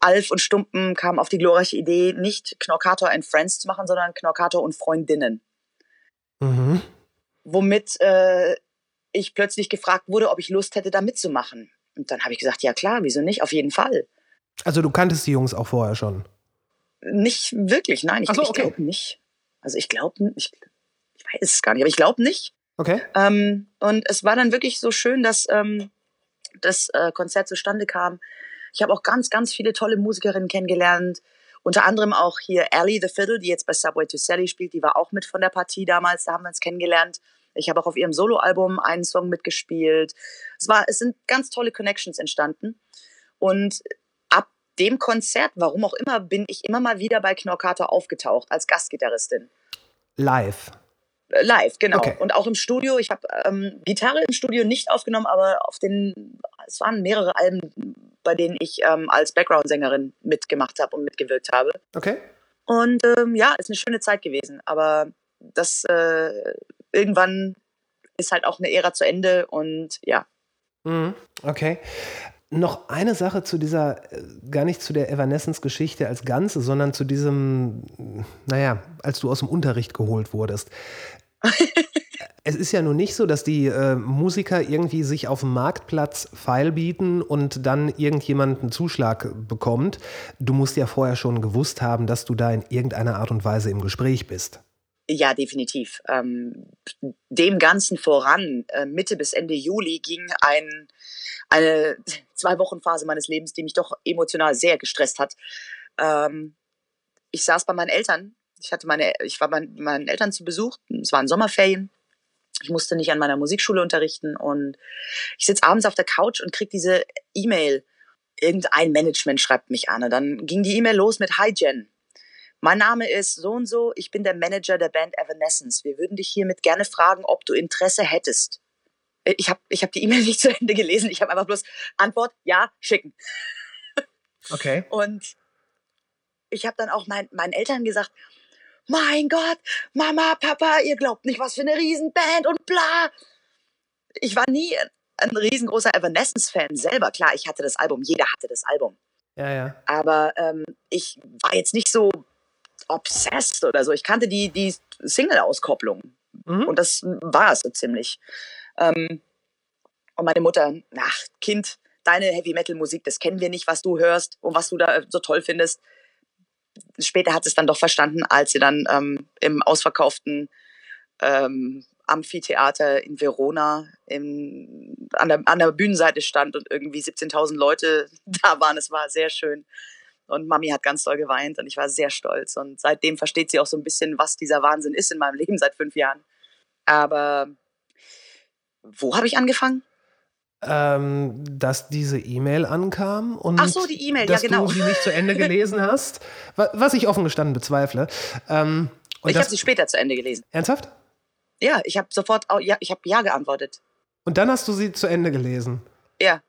Alf und Stumpen kamen auf die glorreiche Idee, nicht Knorkator and Friends zu machen, sondern Knorkator und Freundinnen. Mhm. Womit äh, ich plötzlich gefragt wurde, ob ich Lust hätte, da mitzumachen. Und dann habe ich gesagt, ja klar, wieso nicht? Auf jeden Fall. Also du kanntest die Jungs auch vorher schon? Nicht wirklich, nein, ich, so, ich okay. glaube nicht. Also ich glaube, ich, ich weiß es gar nicht, aber ich glaube nicht. Okay. Ähm, und es war dann wirklich so schön, dass ähm, das äh, Konzert zustande kam. Ich habe auch ganz, ganz viele tolle Musikerinnen kennengelernt. Unter anderem auch hier Ellie the Fiddle, die jetzt bei Subway to Sally spielt, die war auch mit von der Partie damals, da haben wir uns kennengelernt. Ich habe auch auf ihrem Soloalbum einen Song mitgespielt. Es, war, es sind ganz tolle Connections entstanden. Und dem Konzert, warum auch immer, bin ich immer mal wieder bei Knorkator aufgetaucht als Gastgitarristin. Live. Äh, live, genau. Okay. Und auch im Studio. Ich habe ähm, Gitarre im Studio nicht aufgenommen, aber auf den, es waren mehrere Alben, bei denen ich ähm, als Background-Sängerin mitgemacht habe und mitgewirkt habe. Okay. Und ähm, ja, ist eine schöne Zeit gewesen. Aber das äh, irgendwann ist halt auch eine Ära zu Ende und ja. Mhm. Okay. Noch eine Sache zu dieser, äh, gar nicht zu der Evanescence-Geschichte als Ganze, sondern zu diesem, naja, als du aus dem Unterricht geholt wurdest. es ist ja nun nicht so, dass die äh, Musiker irgendwie sich auf dem Marktplatz Pfeil bieten und dann irgendjemand einen Zuschlag bekommt. Du musst ja vorher schon gewusst haben, dass du da in irgendeiner Art und Weise im Gespräch bist. Ja, definitiv. Ähm, dem Ganzen voran, äh, Mitte bis Ende Juli ging ein, eine zwei Wochen Phase meines Lebens, die mich doch emotional sehr gestresst hat. Ähm, ich saß bei meinen Eltern. Ich hatte meine, ich war bei meinen Eltern zu Besuch. Es waren Sommerferien. Ich musste nicht an meiner Musikschule unterrichten und ich sitze abends auf der Couch und krieg diese E-Mail. Irgendein Management schreibt mich an. Und dann ging die E-Mail los mit Hi Jen mein Name ist so und so, ich bin der Manager der Band Evanescence. Wir würden dich hiermit gerne fragen, ob du Interesse hättest. Äh, ich habe ich hab die E-Mail nicht zu Ende gelesen, ich habe einfach bloß Antwort, ja, schicken. Okay. Und ich habe dann auch mein, meinen Eltern gesagt, mein Gott, Mama, Papa, ihr glaubt nicht, was für eine Riesenband und bla. Ich war nie ein riesengroßer Evanescence-Fan selber. Klar, ich hatte das Album, jeder hatte das Album. Ja, ja. Aber ähm, ich war jetzt nicht so obsessed oder so. Ich kannte die, die Single-Auskopplung. Mhm. Und das war es so ziemlich. Ähm, und meine Mutter, ach, Kind, deine Heavy-Metal-Musik, das kennen wir nicht, was du hörst und was du da so toll findest. Später hat es dann doch verstanden, als sie dann ähm, im ausverkauften ähm, Amphitheater in Verona im, an, der, an der Bühnenseite stand und irgendwie 17.000 Leute da waren. Es war sehr schön. Und Mami hat ganz doll geweint und ich war sehr stolz. Und seitdem versteht sie auch so ein bisschen, was dieser Wahnsinn ist in meinem Leben seit fünf Jahren. Aber wo habe ich angefangen? Ähm, dass diese E-Mail ankam und Ach so, die E-Mail, ja genau. du sie nicht zu Ende gelesen hast, was ich offen gestanden bezweifle. Ähm, ich habe sie später zu Ende gelesen. Ernsthaft? Ja, ich habe sofort, ja, ich habe ja geantwortet. Und dann hast du sie zu Ende gelesen? Ja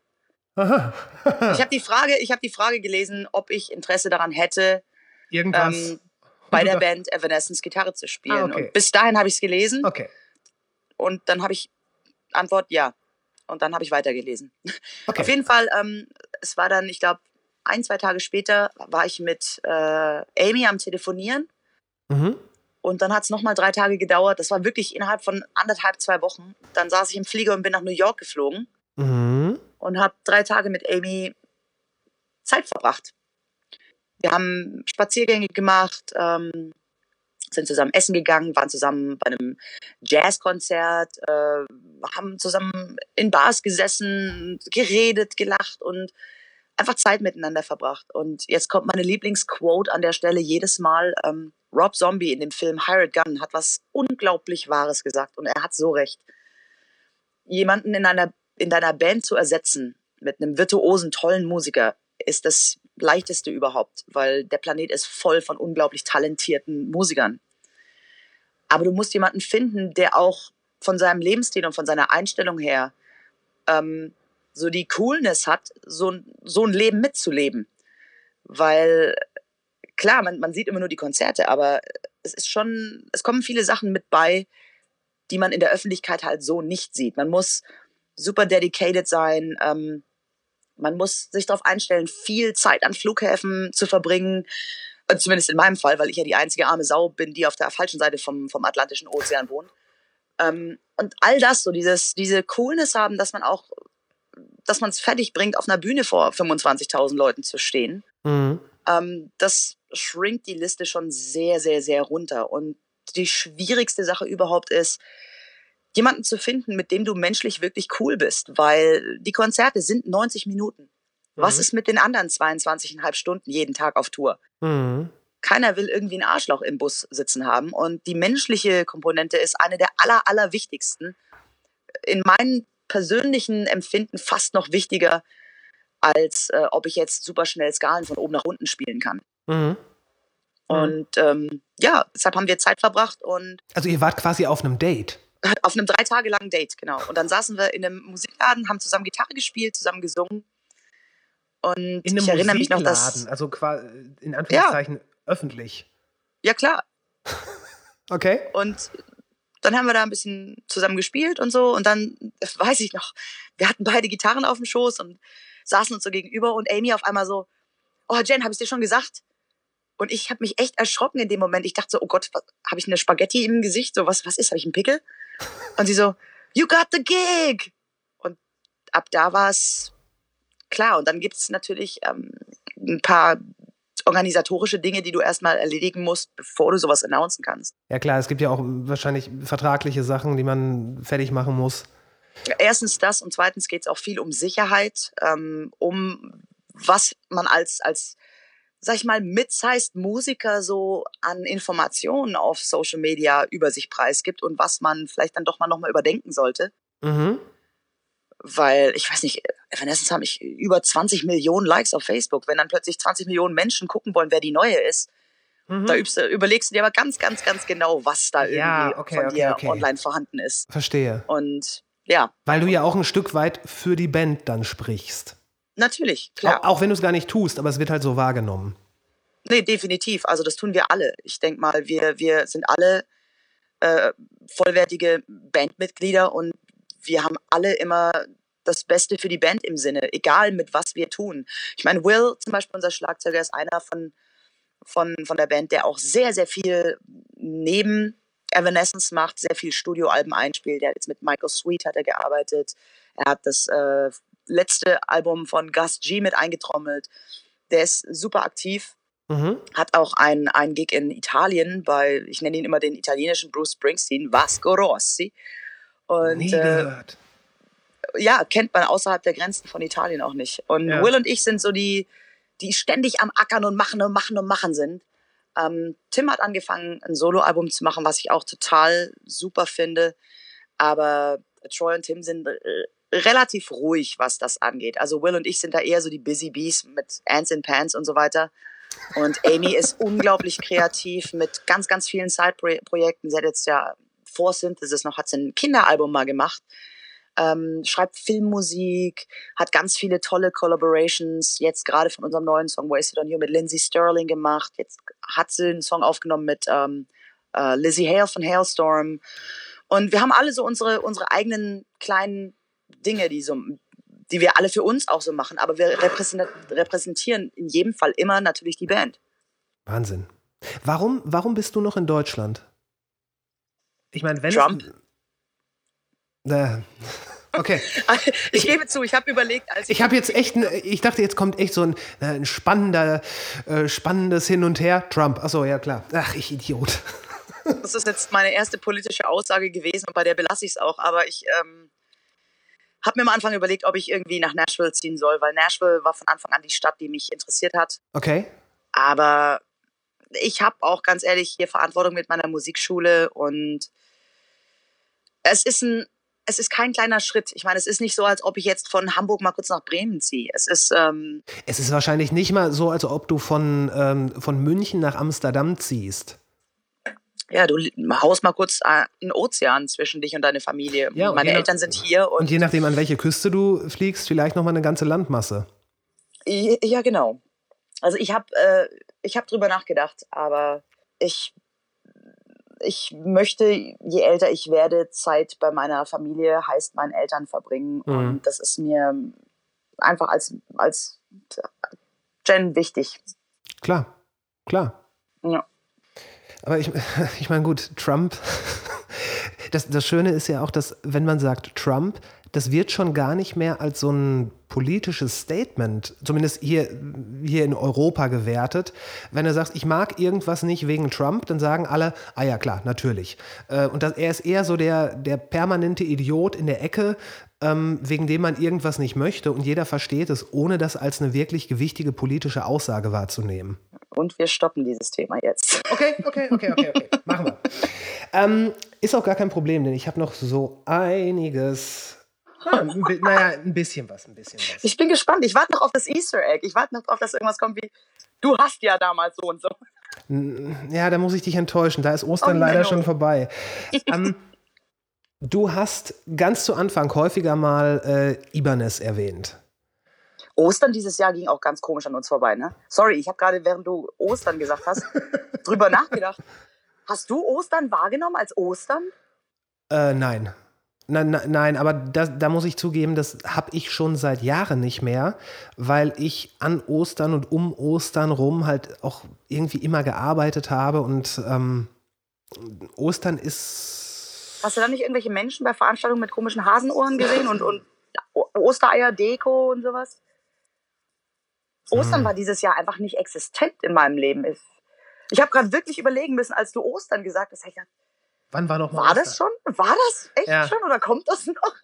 ich habe die Frage, ich habe die Frage gelesen, ob ich Interesse daran hätte, irgendwas ähm, bei der Band Evanescence Gitarre zu spielen. Ah, okay. Und bis dahin habe ich es gelesen. Okay. Und dann habe ich Antwort ja. Und dann habe ich weitergelesen. Okay. Auf jeden Fall, ähm, es war dann, ich glaube, ein, zwei Tage später war ich mit äh, Amy am Telefonieren. Mhm. Und dann hat es nochmal drei Tage gedauert. Das war wirklich innerhalb von anderthalb, zwei Wochen. Dann saß ich im Flieger und bin nach New York geflogen. Mhm und habe drei Tage mit Amy Zeit verbracht. Wir haben Spaziergänge gemacht, ähm, sind zusammen essen gegangen, waren zusammen bei einem Jazzkonzert, äh, haben zusammen in Bars gesessen, geredet, gelacht und einfach Zeit miteinander verbracht. Und jetzt kommt meine Lieblingsquote an der Stelle jedes Mal. Ähm, Rob Zombie in dem Film Hired Gun hat was unglaublich Wahres gesagt und er hat so recht. Jemanden in einer in deiner Band zu ersetzen mit einem virtuosen, tollen Musiker ist das leichteste überhaupt, weil der Planet ist voll von unglaublich talentierten Musikern. Aber du musst jemanden finden, der auch von seinem Lebensstil und von seiner Einstellung her ähm, so die Coolness hat, so, so ein Leben mitzuleben. Weil klar, man, man sieht immer nur die Konzerte, aber es ist schon, es kommen viele Sachen mit bei, die man in der Öffentlichkeit halt so nicht sieht. Man muss super dedicated sein, ähm, man muss sich darauf einstellen, viel Zeit an Flughäfen zu verbringen. Äh, zumindest in meinem Fall, weil ich ja die einzige arme Sau bin, die auf der falschen Seite vom, vom Atlantischen Ozean wohnt. Ähm, und all das, so dieses, diese Coolness haben, dass man auch, dass man es fertig bringt, auf einer Bühne vor 25.000 Leuten zu stehen, mhm. ähm, das schrinkt die Liste schon sehr, sehr, sehr runter. Und die schwierigste Sache überhaupt ist, jemanden zu finden, mit dem du menschlich wirklich cool bist, weil die Konzerte sind 90 Minuten. Mhm. Was ist mit den anderen 22,5 Stunden jeden Tag auf Tour? Mhm. Keiner will irgendwie einen Arschloch im Bus sitzen haben und die menschliche Komponente ist eine der aller, aller wichtigsten. In meinem persönlichen Empfinden fast noch wichtiger, als äh, ob ich jetzt super schnell Skalen von oben nach unten spielen kann. Mhm. Und ähm, ja, deshalb haben wir Zeit verbracht und. Also ihr wart quasi auf einem Date. Auf einem drei Tage langen Date, genau. Und dann saßen wir in einem Musikladen, haben zusammen Gitarre gespielt, zusammen gesungen. Und ich erinnere mich noch, dass. Also quasi in Anführungszeichen ja. öffentlich. Ja, klar. okay. Und dann haben wir da ein bisschen zusammen gespielt und so. Und dann weiß ich noch, wir hatten beide Gitarren auf dem Schoß und saßen uns so gegenüber und Amy auf einmal so, oh Jen, habe ich dir schon gesagt? Und ich habe mich echt erschrocken in dem Moment. Ich dachte so, oh Gott, habe ich eine Spaghetti im Gesicht? So, was, was ist? Habe ich einen Pickel? Und sie so, you got the gig! Und ab da war es klar. Und dann gibt es natürlich ähm, ein paar organisatorische Dinge, die du erstmal erledigen musst, bevor du sowas announcen kannst. Ja klar, es gibt ja auch wahrscheinlich vertragliche Sachen, die man fertig machen muss. Erstens das und zweitens geht es auch viel um Sicherheit, ähm, um was man als, als sag ich mal, mid-sized Musiker so an Informationen auf Social Media über sich preisgibt und was man vielleicht dann doch mal nochmal überdenken sollte. Mhm. Weil, ich weiß nicht, Evanescence haben ich über 20 Millionen Likes auf Facebook. Wenn dann plötzlich 20 Millionen Menschen gucken wollen, wer die neue ist, mhm. da übst, überlegst du dir aber ganz, ganz, ganz genau, was da ja, irgendwie okay, von okay, dir okay. online vorhanden ist. Verstehe. Und ja. Weil du ja auch ein Stück weit für die Band dann sprichst. Natürlich, klar. Auch, auch wenn du es gar nicht tust, aber es wird halt so wahrgenommen. Nee, definitiv. Also das tun wir alle. Ich denke mal, wir, wir sind alle äh, vollwertige Bandmitglieder und wir haben alle immer das Beste für die Band im Sinne, egal mit was wir tun. Ich meine, Will zum Beispiel, unser Schlagzeuger, ist einer von, von, von der Band, der auch sehr, sehr viel neben Evanescence macht, sehr viel Studioalben einspielt. Der hat jetzt mit Michael Sweet hat er gearbeitet. Er hat das äh, letzte Album von Gus G mit eingetrommelt. Der ist super aktiv. Mhm. Hat auch einen, einen Gig in Italien bei, ich nenne ihn immer den italienischen Bruce Springsteen, Vasco Rossi. Und, Nie äh, gehört. Äh, ja, kennt man außerhalb der Grenzen von Italien auch nicht. Und ja. Will und ich sind so die, die ständig am Ackern und Machen und Machen und Machen sind. Ähm, Tim hat angefangen, ein Soloalbum zu machen, was ich auch total super finde. Aber Troy und Tim sind äh, relativ ruhig, was das angeht. Also Will und ich sind da eher so die Busy Bees mit Ants in Pants und so weiter. Und Amy ist unglaublich kreativ mit ganz, ganz vielen Side-Projekten. Sie hat jetzt ja vor Synthesis noch, hat sie ein Kinderalbum mal gemacht. Ähm, schreibt Filmmusik, hat ganz viele tolle Collaborations, jetzt gerade von unserem neuen Song Wasted on You mit Lindsay Sterling gemacht. Jetzt hat sie einen Song aufgenommen mit ähm, äh, Lizzie Hale von Hailstorm. Und wir haben alle so unsere, unsere eigenen kleinen Dinge, die so die wir alle für uns auch so machen, aber wir repräsentieren in jedem Fall immer natürlich die Band. Wahnsinn. Warum, warum bist du noch in Deutschland? Ich meine, wenn Trump. Es, äh, okay. ich gebe zu, ich habe überlegt, als ich. Ich habe jetzt echt, ich dachte, jetzt kommt echt so ein, ein spannender, äh, spannendes Hin und Her. Trump, achso, ja klar. Ach, ich Idiot. Das ist jetzt meine erste politische Aussage gewesen und bei der belasse ich es auch. Aber ich ähm, habe mir am Anfang überlegt, ob ich irgendwie nach Nashville ziehen soll, weil Nashville war von Anfang an die Stadt, die mich interessiert hat. Okay. Aber ich habe auch ganz ehrlich hier Verantwortung mit meiner Musikschule und es ist ein es ist kein kleiner Schritt. Ich meine, es ist nicht so, als ob ich jetzt von Hamburg mal kurz nach Bremen ziehe. Es ist. Ähm es ist wahrscheinlich nicht mal so, als ob du von, ähm, von München nach Amsterdam ziehst. Ja, du haust mal kurz äh, einen Ozean zwischen dich und deine Familie. Ja, und Meine Eltern sind hier und, Und je nachdem, an welche Küste du fliegst, vielleicht nochmal eine ganze Landmasse. ja, genau. Also ich habe äh, ich hab drüber nachgedacht, aber ich, ich möchte, je älter ich werde, Zeit bei meiner Familie, heißt meinen Eltern verbringen. Mhm. Und das ist mir einfach als, als Jen wichtig. Klar, klar. Ja. Aber ich, ich meine, gut, Trump, das, das Schöne ist ja auch, dass, wenn man sagt Trump, das wird schon gar nicht mehr als so ein politisches Statement, zumindest hier, hier in Europa gewertet. Wenn du sagst, ich mag irgendwas nicht wegen Trump, dann sagen alle, ah ja, klar, natürlich. Äh, Und das, er ist eher so der, der permanente Idiot in der Ecke, ähm, wegen dem man irgendwas nicht möchte und jeder versteht es, ohne das als eine wirklich gewichtige politische Aussage wahrzunehmen. Und wir stoppen dieses Thema jetzt. Okay, okay, okay, okay, okay. Machen wir. Ähm, ist auch gar kein Problem, denn ich habe noch so einiges. Ja, ein bi- naja, ein bisschen was, ein bisschen was. Ich bin gespannt. Ich warte noch auf das Easter Egg. Ich warte noch auf, dass irgendwas kommt wie, du hast ja damals so und so. Ja, da muss ich dich enttäuschen. Da ist Ostern Oh, leider schon vorbei. ähm, du hast ganz zu Anfang häufiger mal äh, Ibanez erwähnt. Ostern dieses Jahr ging auch ganz komisch an uns vorbei, ne? Sorry, ich habe gerade, während du Ostern gesagt hast, drüber nachgedacht. Hast du Ostern wahrgenommen als Ostern? Äh, nein. Nein, nein, nein, aber da, da muss ich zugeben, das habe ich schon seit Jahren nicht mehr, weil ich an Ostern und um Ostern rum halt auch irgendwie immer gearbeitet habe und ähm, Ostern ist. Hast du da nicht irgendwelche Menschen bei Veranstaltungen mit komischen Hasenohren gesehen und, und Ostereier, Deko und sowas? Ostern Hm. war dieses Jahr einfach nicht existent in meinem Leben. Ich, ich habe gerade wirklich überlegen müssen, als du Ostern gesagt hast, ich gedacht, Wann war noch mal war das Ostern? schon? War das echt Ja. schon oder kommt das noch?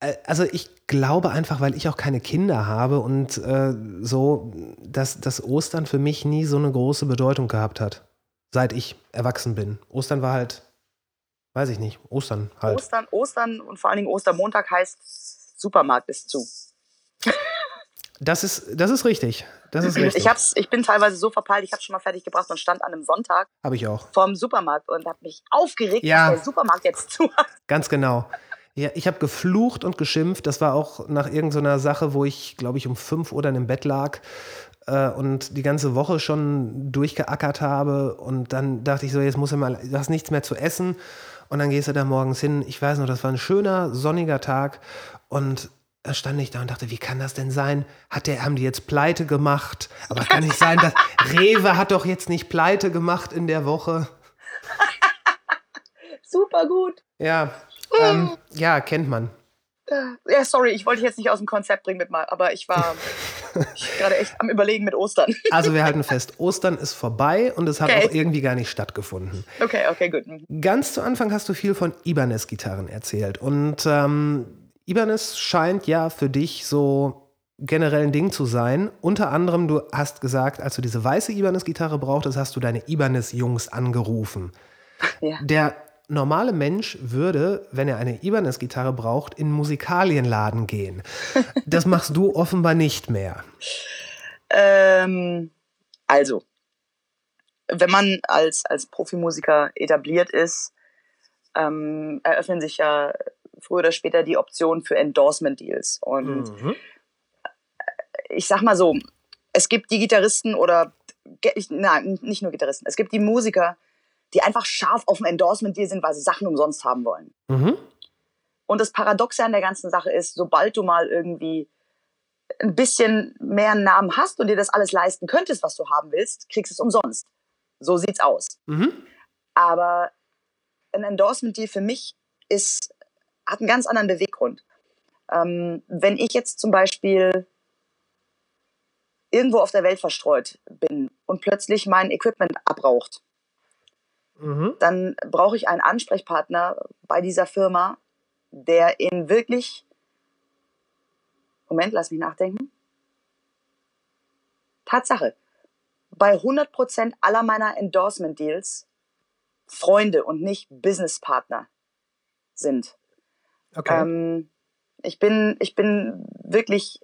Äh, Also ich glaube einfach, weil ich auch keine Kinder habe und äh, so, dass, dass Ostern für mich nie so eine große Bedeutung gehabt hat, seit ich erwachsen bin. Ostern war halt, weiß ich nicht, Ostern halt. Ostern, Ostern und vor allen Dingen Ostermontag heißt Supermarkt ist zu. Das ist, das ist richtig. Das ist richtig. Ich, hab's, ich bin teilweise so verpeilt, ich habe schon mal fertig gebracht und stand an einem Sonntag Habe ich auch. vorm Supermarkt und habe mich aufgeregt, Ja. dass der Supermarkt jetzt zu hat. Ganz genau. Ja, ich habe geflucht und geschimpft. Das war auch nach irgendeiner Sache, wo ich, glaube ich, um 5 Uhr dann im Bett lag äh, und die ganze Woche schon durchgeackert habe. Und dann dachte ich so, jetzt muss ich mal, du hast nichts mehr zu essen. Und dann gehst du da morgens hin. Ich weiß noch, das war ein schöner, sonniger Tag. Und da stand ich da und dachte, wie kann das denn sein? Hat der, haben die jetzt pleite gemacht? Aber es kann nicht sein, dass Rewe hat doch jetzt nicht pleite gemacht in der Woche. Super gut. Ja, ähm, ja, kennt man. Ja, sorry, ich wollte dich jetzt nicht aus dem Konzept bringen mit mal, aber ich war ich gerade echt am Überlegen mit Ostern. Also wir halten fest, Ostern ist vorbei und es hat Okay. auch irgendwie gar nicht stattgefunden. Okay, okay, gut. Ganz zu Anfang hast du viel von Ibanez-Gitarren erzählt und ähm, Ibanez scheint ja für dich so generell ein Ding zu sein. Unter anderem, du hast gesagt, als du diese weiße Ibanez-Gitarre brauchtest, hast du deine Ibanez-Jungs angerufen. Ja. Der normale Mensch würde, wenn er eine Ibanez-Gitarre braucht, in Musikalienladen gehen. Das machst du offenbar nicht mehr. Ähm, also, wenn man als, als Profimusiker etabliert ist, ähm, eröffnen sich ja früher oder später die Optionen für Endorsement-Deals. Und Mhm. ich sag mal so, es gibt die Gitarristen oder, nein, nicht nur Gitarristen, es gibt die Musiker, die einfach scharf auf ein Endorsement-Deal sind, weil sie Sachen umsonst haben wollen. Mhm. Und das Paradoxe an der ganzen Sache ist, sobald du mal irgendwie ein bisschen mehr Namen hast und dir das alles leisten könntest, was du haben willst, kriegst du es umsonst. So sieht's aus. Mhm. Aber ein Endorsement-Deal für mich ist, hat einen ganz anderen Beweggrund. Ähm, wenn ich jetzt zum Beispiel irgendwo auf der Welt verstreut bin und plötzlich mein Equipment abraucht, Mhm. dann brauche ich einen Ansprechpartner bei dieser Firma, der in wirklich, Moment, lass mich nachdenken. Tatsache, bei 100% aller meiner Endorsement-Deals Freunde und nicht Businesspartner sind. Okay. Ähm, ich, bin, ich bin wirklich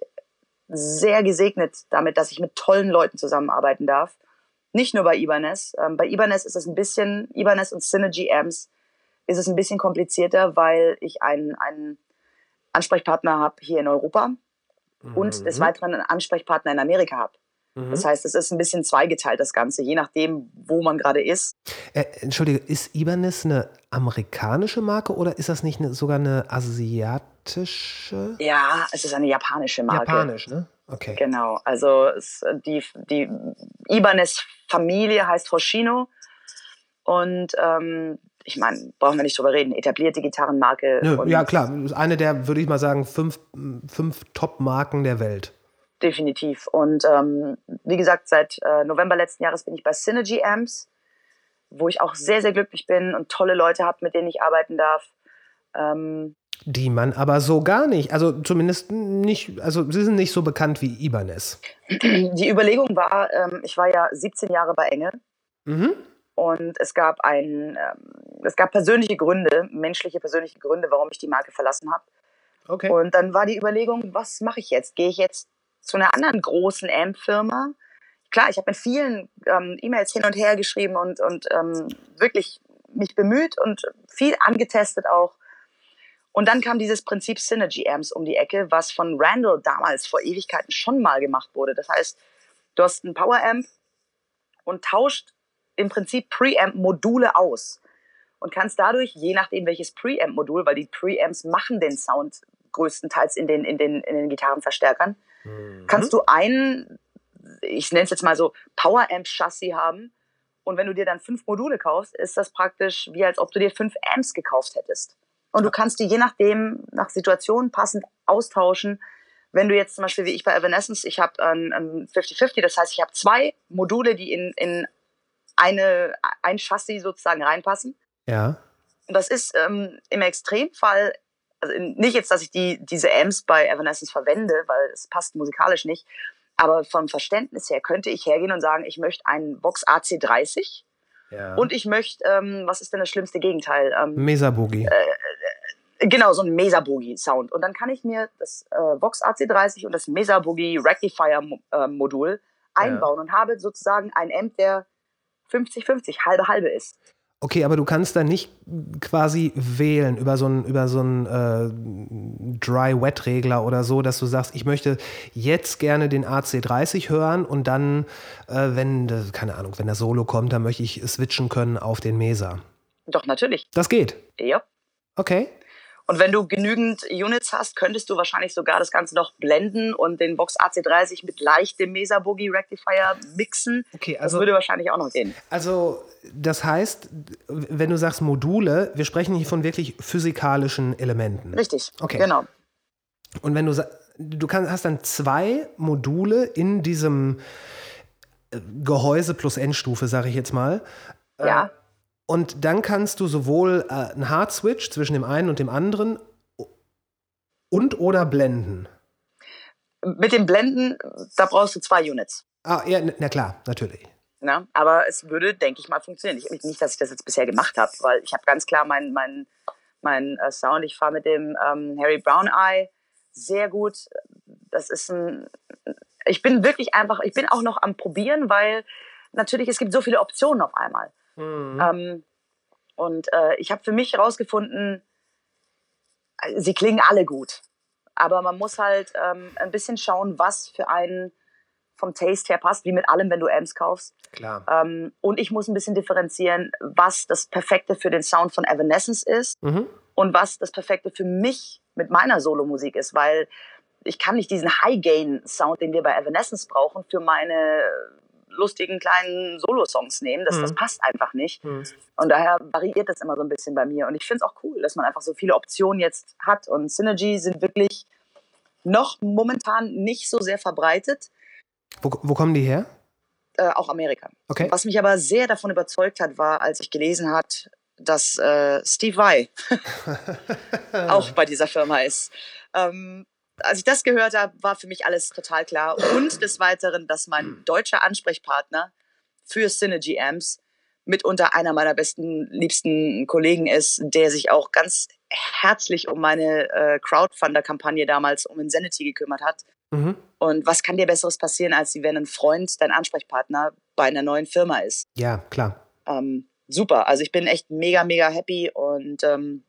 sehr gesegnet damit, dass ich mit tollen Leuten zusammenarbeiten darf. Nicht nur bei Ibanez. Ähm, bei Ibanez ist es ein bisschen, Ibanez und Synergy Amps ist es ein bisschen komplizierter, weil ich einen, einen Ansprechpartner habe hier in Europa mhm. und des Weiteren einen Ansprechpartner in Amerika habe. Mhm. Das heißt, es ist ein bisschen zweigeteilt, das Ganze, je nachdem, wo man gerade ist. Äh, Entschuldige, ist Ibanez eine amerikanische Marke oder ist das nicht eine, sogar eine asiatische? Ja, es ist eine japanische Marke. Japanisch, ne? Okay. Genau, also es, die, die Ibanez-Familie heißt Hoshino und ähm, ich meine, brauchen wir nicht drüber reden, etablierte Gitarrenmarke. Nö, ja, klar, eine der, würde ich mal sagen, fünf, fünf Top-Marken der Welt. Definitiv. Und ähm, wie gesagt, seit äh, November letzten Jahres bin ich bei Synergy Amps, wo ich auch sehr, sehr glücklich bin und tolle Leute habe, mit denen ich arbeiten darf. Ähm, die man aber so gar nicht, also zumindest nicht, also sie sind nicht so bekannt wie Ibanez. Die Überlegung war, ähm, ich war ja 17 Jahre bei Engel. Mhm. Und es gab ein, ähm, es gab persönliche Gründe, menschliche persönliche Gründe, warum ich die Marke verlassen habe. Okay. Und dann war die Überlegung, was mache ich jetzt? Gehe ich jetzt zu einer anderen großen AMP-Firma? Klar, ich habe mit vielen ähm, E-Mails hin und her geschrieben und, und ähm, wirklich mich bemüht und viel angetestet auch. Und dann kam dieses Prinzip Synergy Amps um die Ecke, was von Randall damals vor Ewigkeiten schon mal gemacht wurde. Das heißt, du hast einen Power Amp und tauscht im Prinzip Preamp-Module aus und kannst dadurch, je nachdem welches Preamp-Modul, weil die Preamps machen den Sound größtenteils in den, in den, in den Gitarrenverstärkern, mhm. kannst du ein, ich nenne es jetzt mal so, Power-Amp-Chassis haben. Und wenn du dir dann fünf Module kaufst, ist das praktisch wie als ob du dir fünf Amps gekauft hättest. Und du kannst die je nachdem, nach Situation passend austauschen. Wenn du jetzt zum Beispiel wie ich bei Evanescence, ich habe ein 50-50, das heißt, ich habe zwei Module, die in, in eine, ein Chassis sozusagen reinpassen. Ja. Und das ist ähm, im Extremfall, also nicht jetzt, dass ich die, diese Amps bei Evanescence verwende, weil es passt musikalisch nicht, aber vom Verständnis her könnte ich hergehen und sagen, ich möchte einen Vox AC30 ja. und ich möchte, ähm, was ist denn das schlimmste Gegenteil? Ähm, Mesa Boogie. Äh, äh, genau, so ein Mesa Boogie Sound. Und dann kann ich mir das äh, Vox AC30 und das Mesa Boogie Rectifier äh, Modul einbauen ja. und habe sozusagen ein Amp, der 50-50, halbe halbe ist. Okay, aber du kannst da nicht quasi wählen über so einen über so äh, Dry-Wet-Regler oder so, dass du sagst, ich möchte jetzt gerne den AC30 hören und dann, äh, wenn, keine Ahnung, wenn der Solo kommt, dann möchte ich switchen können auf den Mesa. Doch, natürlich. Das geht? Ja. Okay. Und wenn du genügend Units hast, könntest du wahrscheinlich sogar das Ganze noch blenden und den Vox AC30 mit leichtem Mesa Boogie Rectifier mixen. Okay, also, das würde wahrscheinlich auch noch gehen. Also, das heißt, wenn du sagst Module, wir sprechen hier von wirklich physikalischen Elementen. Richtig, okay. genau. Und wenn du du kannst, hast dann zwei Module in diesem äh, Gehäuse plus Endstufe, sage ich jetzt mal. Ja. Und dann kannst du sowohl äh, einen Hard-Switch zwischen dem einen und dem anderen und oder blenden. Mit dem Blenden, da brauchst du zwei Units. Ah, ja, na klar, natürlich. Na, aber es würde, denke ich mal, funktionieren. Ich, nicht, dass ich das jetzt bisher gemacht habe, weil ich habe ganz klar meinen mein, mein, äh, Sound. Ich fahre mit dem ähm, Harry Brown Eye sehr gut. Das ist ein. Ich bin wirklich einfach, ich bin auch noch am Probieren, weil natürlich es gibt so viele Optionen auf einmal. Mhm. Ähm, und äh, ich habe für mich herausgefunden, äh, sie klingen alle gut. Aber man muss halt ähm, ein bisschen schauen, was für einen vom Taste her passt, wie mit allem, wenn du Amps kaufst. Klar. Ähm, und ich muss ein bisschen differenzieren, was das Perfekte für den Sound von Evanescence ist mhm. und was das Perfekte für mich mit meiner Solomusik ist, weil ich kann nicht diesen High-Gain-Sound, den wir bei Evanescence brauchen, für meine lustigen kleinen Solo-Songs nehmen. Das, mhm. das passt einfach nicht. Mhm. Und daher variiert das immer so ein bisschen bei mir. Und ich finde es auch cool, dass man einfach so viele Optionen jetzt hat. Und Synergy sind wirklich noch momentan nicht so sehr verbreitet. Wo, wo kommen die her? Äh, auch Amerika. Okay. Was mich aber sehr davon überzeugt hat, war, als ich gelesen hat, dass äh, Steve Vai auch bei dieser Firma ist. Ähm, als ich das gehört habe, war für mich alles total klar. Und des Weiteren, dass mein deutscher Ansprechpartner für Synergy Amps mitunter einer meiner besten, liebsten Kollegen ist, der sich auch ganz herzlich um meine äh, Crowdfunder-Kampagne damals um Insanity gekümmert hat. Mhm. Und was kann dir Besseres passieren, als wenn ein Freund dein Ansprechpartner bei einer neuen Firma ist. Ja, klar. Ähm, super. Also ich bin echt mega, mega happy und ähm,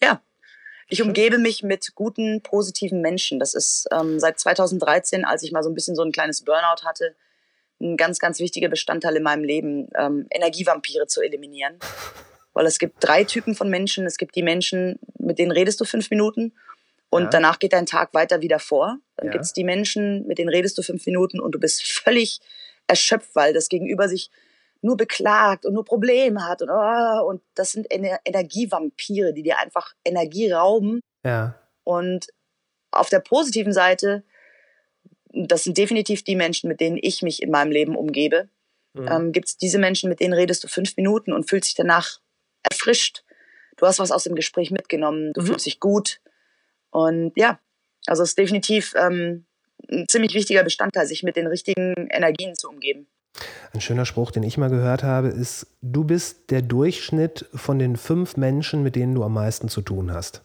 ja, ich umgebe mich mit guten, positiven Menschen. Das ist ähm, seit 2013, als ich mal so ein bisschen so ein kleines Burnout hatte, ein ganz, ganz wichtiger Bestandteil in meinem Leben, ähm, Energievampire zu eliminieren. Weil es gibt drei Typen von Menschen. Es gibt die Menschen, mit denen redest du fünf Minuten und ja. danach geht dein Tag weiter wieder vor. Dann ja. gibt es die Menschen, mit denen redest du fünf Minuten und du bist völlig erschöpft, weil das Gegenüber sich nur beklagt und nur Probleme hat. Und, oh, und das sind Ener Energievampire, die dir einfach Energie rauben. Ja. Und auf der positiven Seite, das sind definitiv die Menschen, mit denen ich mich in meinem Leben umgebe. Mhm. Ähm, Gibt es diese Menschen, mit denen redest du fünf Minuten und fühlst dich danach erfrischt. Du hast was aus dem Gespräch mitgenommen, du mhm. fühlst dich gut. Und ja, also es ist definitiv ähm, ein ziemlich wichtiger Bestandteil, sich mit den richtigen Energien zu umgeben. Ein schöner Spruch, den ich mal gehört habe, ist, du bist der Durchschnitt von den fünf Menschen, mit denen du am meisten zu tun hast.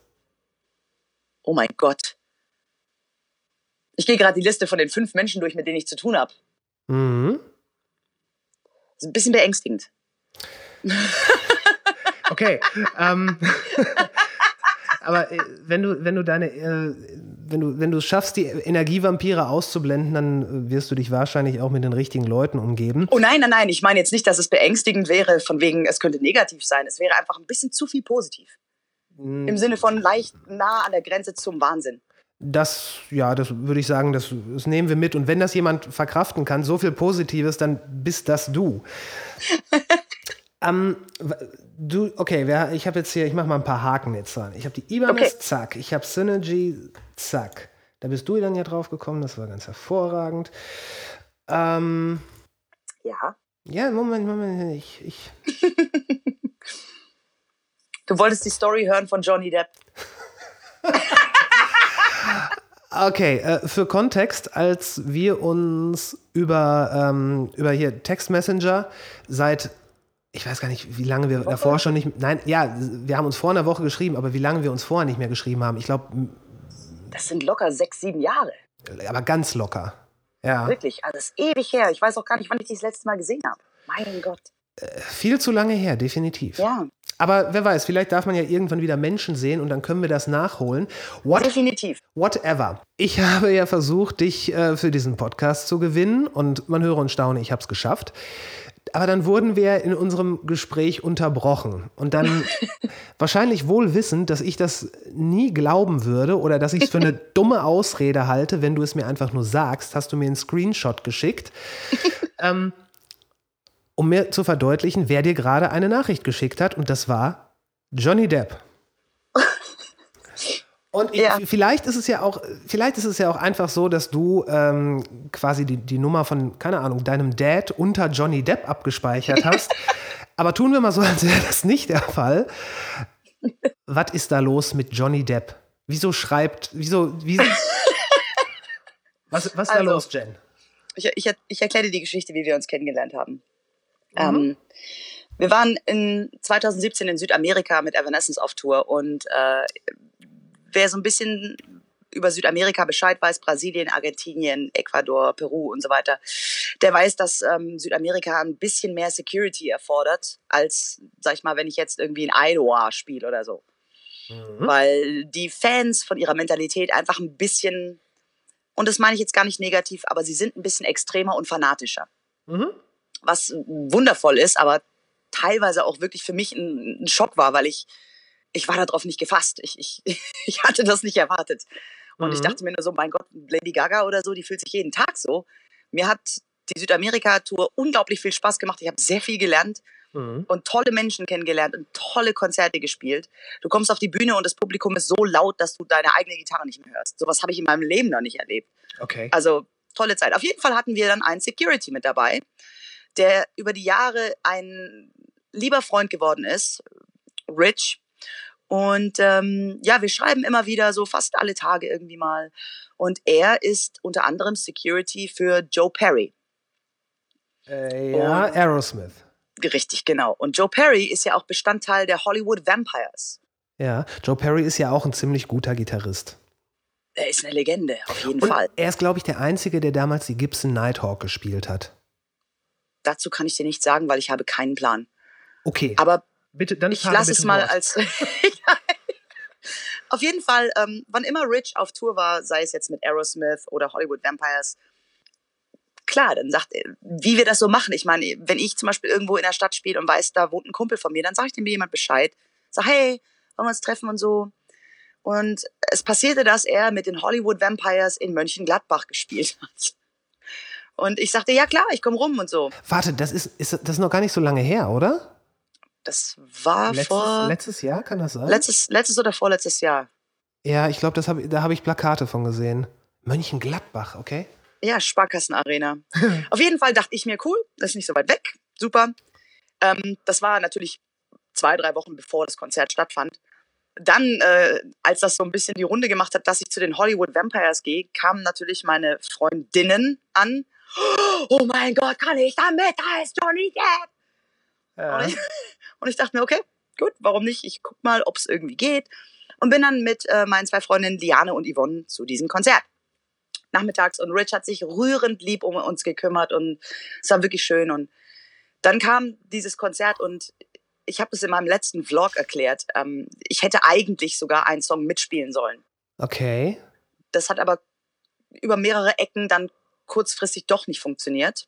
Oh mein Gott. Ich gehe gerade die Liste von den fünf Menschen durch, mit denen ich zu tun habe. Mhm. Das ist ein bisschen beängstigend. Okay. ähm, aber äh, wenn du, wenn du deine, äh, wenn du, wenn du es schaffst, die Energievampire auszublenden, dann wirst du dich wahrscheinlich auch mit den richtigen Leuten umgeben. Oh nein, nein, nein. Ich meine jetzt nicht, dass es beängstigend wäre, von wegen, es könnte negativ sein. Es wäre einfach ein bisschen zu viel positiv. Mhm. Im Sinne von leicht nah an der Grenze zum Wahnsinn. Das, ja, das würde ich sagen, das, das, nehmen wir mit. Und wenn das jemand verkraften kann, so viel Positives, dann bist das du. ähm, du, okay, wer, ich habe jetzt hier, ich mache mal ein paar Haken jetzt dran. Ich habe die Ibanez, okay. zack. Ich habe Synergy, zack. Da bist du dann ja drauf gekommen, das war ganz hervorragend. Ähm, ja. Ja, Moment, Moment, ich. ich. du wolltest die Story hören von Johnny Depp. Okay, äh, für Kontext, als wir uns über, ähm, über hier Text Messenger seit ich weiß gar nicht, wie lange wir davor schon nicht. Nein, ja, wir haben uns vor einer Woche geschrieben, aber wie lange wir uns vorher nicht mehr geschrieben haben, ich glaube. Das sind locker sechs, sieben Jahre. Aber ganz locker. Ja. Wirklich, also das ist ewig her. Ich weiß auch gar nicht, wann ich dich das letzte Mal gesehen habe. Mein Gott. Äh, viel zu lange her, definitiv. Ja. Aber wer weiß, vielleicht darf man ja irgendwann wieder Menschen sehen und dann können wir das nachholen. What, Definitiv. Whatever. Ich habe ja versucht, dich äh, für diesen Podcast zu gewinnen und man höre und staune, ich habe es geschafft. Aber dann wurden wir in unserem Gespräch unterbrochen. Und dann wahrscheinlich wohl wissend, dass ich das nie glauben würde oder dass ich es für eine dumme Ausrede halte, wenn du es mir einfach nur sagst, hast du mir einen Screenshot geschickt. ähm, um mir zu verdeutlichen, wer dir gerade eine Nachricht geschickt hat. Und das war Johnny Depp. Und ja. vielleicht ist es ja auch, vielleicht ist es ja auch einfach so, dass du ähm, quasi die, die Nummer von, keine Ahnung, deinem Dad unter Johnny Depp abgespeichert hast. Aber tun wir mal so, als wäre das nicht der Fall. Was ist da los mit Johnny Depp? Wieso schreibt, wieso, wieso was, was ist also, da los, Jen? Ich, ich, ich erkläre dir die Geschichte, wie wir uns kennengelernt haben. Mhm. Ähm, wir waren in 2017 in Südamerika mit Evanescence auf Tour und äh, wer so ein bisschen über Südamerika Bescheid weiß, Brasilien, Argentinien, Ecuador, Peru und so weiter, der weiß, dass ähm, Südamerika ein bisschen mehr Security erfordert, als, sag ich mal, wenn ich jetzt irgendwie in Iowa spiele oder so. Mhm. Weil die Fans von ihrer Mentalität einfach ein bisschen, und das meine ich jetzt gar nicht negativ, aber sie sind ein bisschen extremer und fanatischer. Mhm. Was wundervoll ist, aber teilweise auch wirklich für mich ein, ein Schock war, weil ich ich war darauf nicht gefasst. Ich, ich, ich hatte das nicht erwartet. Und mhm. ich dachte mir nur so, mein Gott, Lady Gaga oder so, die fühlt sich jeden Tag so. Mir hat die Südamerika-Tour unglaublich viel Spaß gemacht. Ich habe sehr viel gelernt mhm. und tolle Menschen kennengelernt und tolle Konzerte gespielt. Du kommst auf die Bühne und das Publikum ist so laut, dass du deine eigene Gitarre nicht mehr hörst. Sowas habe ich in meinem Leben noch nicht erlebt. Okay. Also tolle Zeit. Auf jeden Fall hatten wir dann einen Security mit dabei, der über die Jahre ein lieber Freund geworden ist. Rich, und ähm, ja, wir schreiben immer wieder so fast alle Tage irgendwie mal. Und er ist unter anderem Security für Joe Perry. Äh, ja, Und, Aerosmith. Richtig, genau. Und Joe Perry ist ja auch Bestandteil der Hollywood Vampires. Ja, Joe Perry ist ja auch ein ziemlich guter Gitarrist. Er ist eine Legende, auf jeden Und Fall. Er ist, glaube ich, der Einzige, der damals die Gibson Nighthawk gespielt hat. dazu kann ich dir nichts sagen, weil ich habe keinen Plan. Okay. Aber bitte, dann ich lasse es mal Wort. als. auf jeden Fall, ähm, wann immer Rich auf Tour war, sei es jetzt mit Aerosmith oder Hollywood Vampires, klar, dann sagt er, wie wir das so machen. Ich meine, wenn ich zum Beispiel irgendwo in der Stadt spiele und weiß, da wohnt ein Kumpel von mir, dann sage ich dem jemand Bescheid. Sag, hey, wollen wir uns treffen und so. Und es passierte, dass er mit den Hollywood Vampires in Mönchengladbach gespielt hat. Und ich sagte, ja klar, ich komme rum und so. Warte, das ist, ist das ist noch gar nicht so lange her, oder? Das war Letztes, vor letztes Jahr, kann das sein? letztes, letztes oder vorletztes Jahr. ja, ich glaube, hab, da habe ich Plakate von gesehen. Mönchengladbach, okay? Ja, Sparkassenarena. Auf jeden Fall dachte ich mir, cool, das ist nicht so weit weg, super. Ähm, das war natürlich zwei, drei Wochen bevor das Konzert stattfand. Dann, äh, als das so ein bisschen die Runde gemacht hat, dass ich zu den Hollywood Vampires gehe, kamen natürlich meine Freundinnen an. Oh mein Gott, kann ich damit? Da ist Johnny Depp! Ja. Und, ich, und ich dachte mir, okay, gut, warum nicht? Ich guck mal, ob es irgendwie geht. Und bin dann mit äh, meinen zwei Freundinnen Liane und Yvonne zu diesem Konzert. Nachmittags und Rich hat sich rührend lieb um uns gekümmert und es war wirklich schön. Und dann kam dieses Konzert und ich habe es in meinem letzten Vlog erklärt. Ähm, ich hätte eigentlich sogar einen Song mitspielen sollen. Okay. Das hat aber über mehrere Ecken dann kurzfristig doch nicht funktioniert.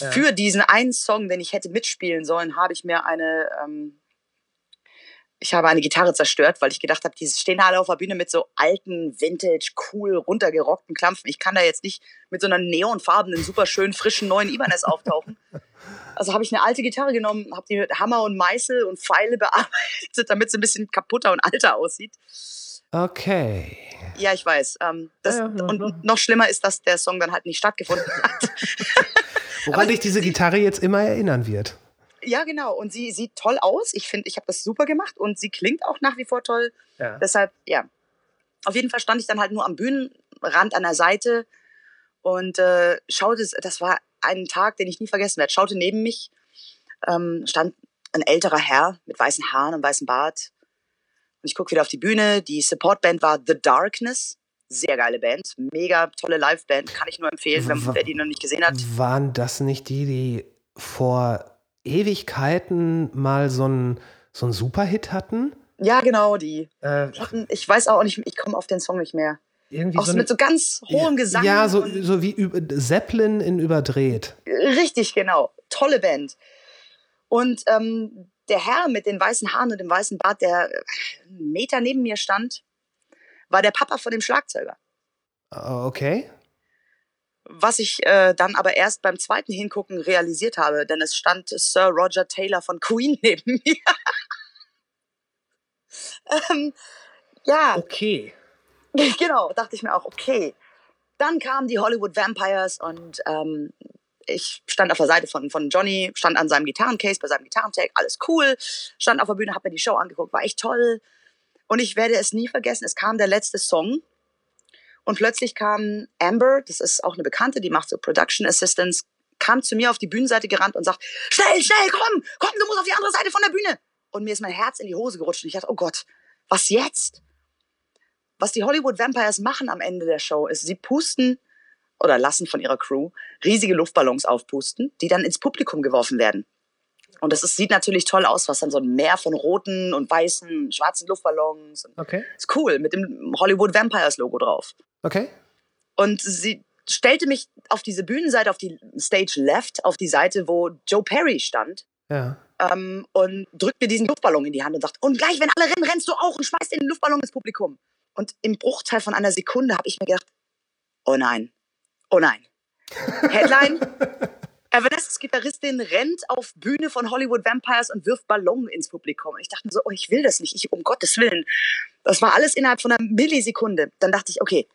Ja. Für diesen einen Song, den ich hätte mitspielen sollen, habe ich mir eine, ähm, ich habe eine Gitarre zerstört, weil ich gedacht habe, die stehen alle auf der Bühne mit so alten, vintage, cool, runtergerockten Klampfen. Ich kann da jetzt nicht mit so einer neonfarbenen, super schön frischen neuen Ibanez auftauchen. Also habe ich eine alte Gitarre genommen, habe die mit Hammer und Meißel und Pfeile bearbeitet, damit sie ein bisschen kaputter und alter aussieht. Okay. Ja, ich weiß. Ähm, das, Ja, ja, und noch schlimmer ist, dass der Song dann halt nicht stattgefunden hat. Woran dich diese Gitarre jetzt immer erinnern wird. ja, genau. Und sie sieht toll aus. Ich finde, ich habe das super gemacht und sie klingt auch nach wie vor toll. Ja. Deshalb, ja. Auf jeden Fall stand ich dann halt nur am Bühnenrand an der Seite und äh, schaute, das war ein Tag, den ich nie vergessen werde, schaute neben mich, ähm, stand ein älterer Herr mit weißen Haaren und weißem Bart. Und ich gucke wieder auf die Bühne. Die Supportband war The Darkness. Sehr geile Band. Mega tolle Liveband. Kann ich nur empfehlen, wenn, wer die noch nicht gesehen hat. Waren das nicht die, die vor Ewigkeiten mal so einen so einen Superhit hatten? Ja, genau, die. Äh, hatten- Ich weiß auch nicht, ich komme auf den Song nicht mehr. irgendwie Auch so so mit so ganz hohem Gesang. Ja, so, so wie Zeppelin in überdreht. Richtig, genau. Tolle Band. Und ähm, der Herr mit den weißen Haaren und dem weißen Bart, der äh, einen Meter neben mir stand, war der Papa von dem Schlagzeuger. Ah, Okay. Was ich äh, dann aber erst beim zweiten Hingucken realisiert habe, denn es stand Sir Roger Taylor von Queen neben mir. ähm, ja, Okay. genau, dachte ich mir auch, okay. Dann kamen die Hollywood Vampires und ähm, ich stand auf der Seite von, von Johnny, stand an seinem Gitarrencase, bei seinem Gitarrentag, alles cool, stand auf der Bühne, hab mir die Show angeguckt, war echt toll. Und ich werde es nie vergessen, es kam der letzte Song und plötzlich kam Amber, das ist auch eine Bekannte, die macht so Production Assistance, kam zu mir auf die Bühnenseite gerannt und sagt, schnell, schnell, komm, komm, du musst auf die andere Seite von der Bühne. Und mir ist mein Herz in die Hose gerutscht und ich dachte, oh Gott, was jetzt? Was die Hollywood Vampires machen am Ende der Show ist, sie pusten oder lassen von ihrer Crew riesige Luftballons aufpusten, die dann ins Publikum geworfen werden. Und das ist, sieht natürlich toll aus, was dann so ein Meer von roten und weißen, schwarzen Luftballons. Okay. ist cool, mit dem Hollywood Vampires Logo drauf. Okay. Und sie stellte mich auf diese Bühnenseite, auf die Stage Left, auf die Seite, wo Joe Perry stand. Ja. Ähm, und drückt mir diesen Luftballon in die Hand und sagt, und gleich, wenn alle rennen, rennst du auch und schmeißt den Luftballon ins Publikum. Und im Bruchteil von einer Sekunde habe ich mir gedacht, oh nein, oh nein. Headline, Evanescence Gitarristin rennt auf Bühne von Hollywood Vampires und wirft Ballon ins Publikum. Und ich dachte so, oh, ich will das nicht, ich, um Gottes Willen. Das war alles innerhalb von einer Millisekunde. Dann dachte ich, okay,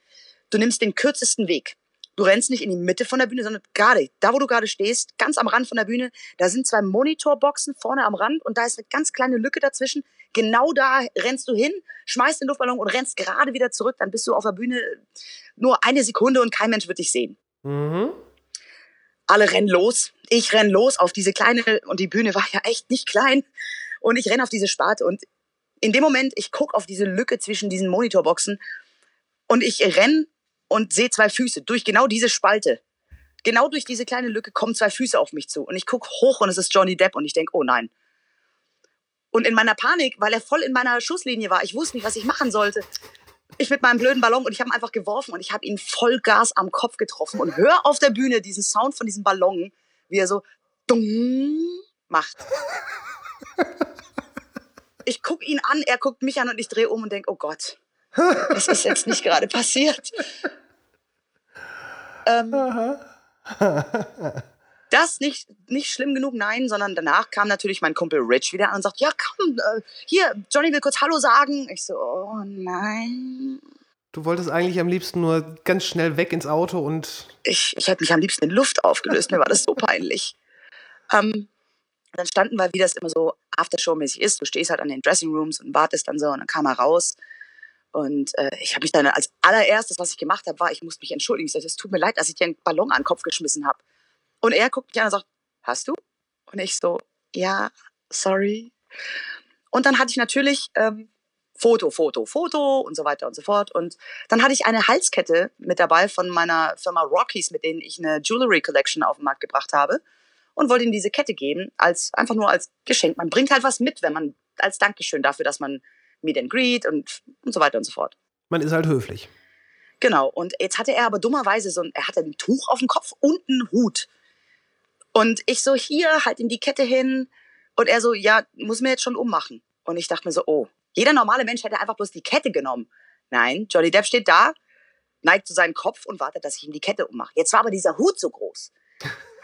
du nimmst den kürzesten Weg. Du rennst nicht in die Mitte von der Bühne, sondern gerade, da wo du gerade stehst, ganz am Rand von der Bühne, da sind zwei Monitorboxen vorne am Rand und da ist eine ganz kleine Lücke dazwischen. Genau da rennst du hin, schmeißt den Luftballon und rennst gerade wieder zurück. Dann bist du auf der Bühne nur eine Sekunde und kein Mensch wird dich sehen. Mhm. Alle rennen los. Ich renn los auf diese kleine, und die Bühne war ja echt nicht klein. Und ich renn auf diese Sparte und in dem Moment, ich guck auf diese Lücke zwischen diesen Monitorboxen und ich renn und sehe zwei Füße durch genau diese Spalte. genau durch diese kleine Lücke kommen zwei Füße auf mich zu. Und ich gucke hoch und es ist Johnny Depp und ich denke, oh nein. Und in meiner Panik, weil er voll in meiner Schusslinie war, ich wusste nicht, was ich machen sollte. Ich mit meinem blöden Ballon und ich habe ihn einfach geworfen und ich habe ihn voll Gas am Kopf getroffen und höre auf der Bühne diesen Sound von diesem Ballon, wie er so dung macht. Ich gucke ihn an, er guckt mich an und ich drehe um und denke, oh Gott, das ist jetzt nicht gerade passiert. Ähm, das nicht, nicht schlimm genug, nein, sondern danach kam natürlich mein Kumpel Rich wieder an und sagt, ja komm, äh, hier, Johnny will kurz Hallo sagen. Ich so, oh nein. Du wolltest eigentlich am liebsten nur ganz schnell weg ins Auto und... Ich, ich hätte mich am liebsten in Luft aufgelöst, mir war das so peinlich. Ähm, dann standen wir, wie das immer so Aftershow-mäßig ist. Du stehst halt an den Dressing Rooms und wartest dann so und dann kam er raus. Und äh, ich habe mich dann als allererstes, was ich gemacht habe, war, ich musste mich entschuldigen. Ich sagte, es tut mir leid, dass ich dir einen Ballon an den Kopf geschmissen habe. Und er guckt mich an und sagt, hast du? Und ich so, ja, sorry. Und dann hatte ich natürlich ähm, Foto, Foto, Foto und so weiter und so fort. Und dann hatte ich eine Halskette mit dabei von meiner Firma Rockies, mit denen ich eine Jewelry Collection auf den Markt gebracht habe und wollte ihm diese Kette geben, als einfach nur als Geschenk. Man bringt halt was mit, wenn man als Dankeschön dafür, dass man Meet and Greet und, und so weiter und so fort. Man ist halt höflich. Genau. Und jetzt hatte er aber dummerweise so ein, er hatte ein Tuch auf dem Kopf und einen Hut. Und ich so, hier, halt ihm die Kette hin. Und er so, ja, muss mir jetzt schon ummachen. Und ich dachte mir so, oh, jeder normale Mensch hätte einfach bloß die Kette genommen. Nein, Johnny Depp steht da, neigt zu seinen Kopf und wartet, dass ich ihm die Kette ummache. Jetzt war aber dieser Hut so groß.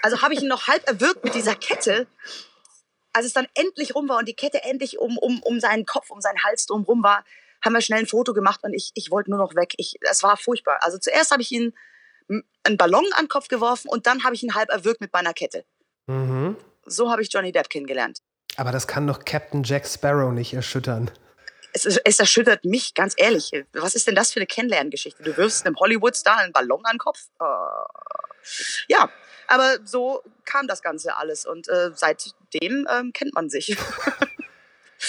Also habe ich ihn noch halb erwürgt mit dieser Kette. Als es dann endlich rum war und die Kette endlich um, um, um seinen Kopf, um seinen Hals drum rum war, haben wir schnell ein Foto gemacht und ich, ich wollte nur noch weg. Ich, es war furchtbar. Also zuerst habe ich ihn einen Ballon an den Kopf geworfen und dann habe ich ihn halb erwürgt mit meiner Kette. Mhm. So habe ich Johnny Depp kennengelernt. Aber das kann doch Captain Jack Sparrow nicht erschüttern. Es, es, erschüttert mich, ganz ehrlich. Was ist denn das für eine Kennenlerngeschichte? Du wirfst einem Hollywood-Star einen Ballon an den Kopf? Uh, ja, aber so kam das Ganze alles und äh, seitdem ähm, kennt man sich.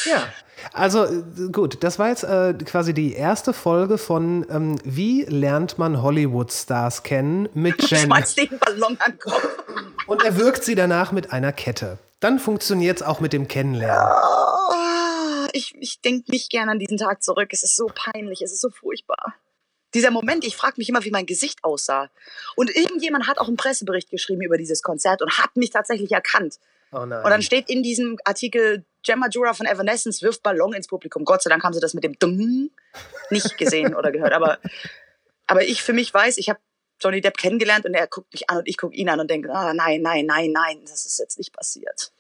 Ja, also äh, gut, das war jetzt äh, quasi die erste Folge von ähm, Wie lernt man Hollywood-Stars kennen mit Jen. Schmeißt den Ballon an Kopf. Und er wirkt sie danach mit einer Kette. Dann funktioniert es auch mit dem Kennenlernen. Oh, ich ich denke nicht gerne an diesen Tag zurück. Es ist so peinlich, es ist so furchtbar. Dieser Moment, ich frage mich immer, wie mein Gesicht aussah. Und irgendjemand hat auch einen Pressebericht geschrieben über dieses Konzert und hat mich tatsächlich erkannt. Oh und dann steht in diesem Artikel, Gemma Jura von Evanescence wirft Ballon ins Publikum. Gott sei Dank haben sie das mit dem Dumm nicht gesehen oder gehört. Aber, aber ich für mich weiß, ich habe Johnny Depp kennengelernt und er guckt mich an und ich gucke ihn an und denke, ah, nein, nein, nein, nein, das ist jetzt nicht passiert.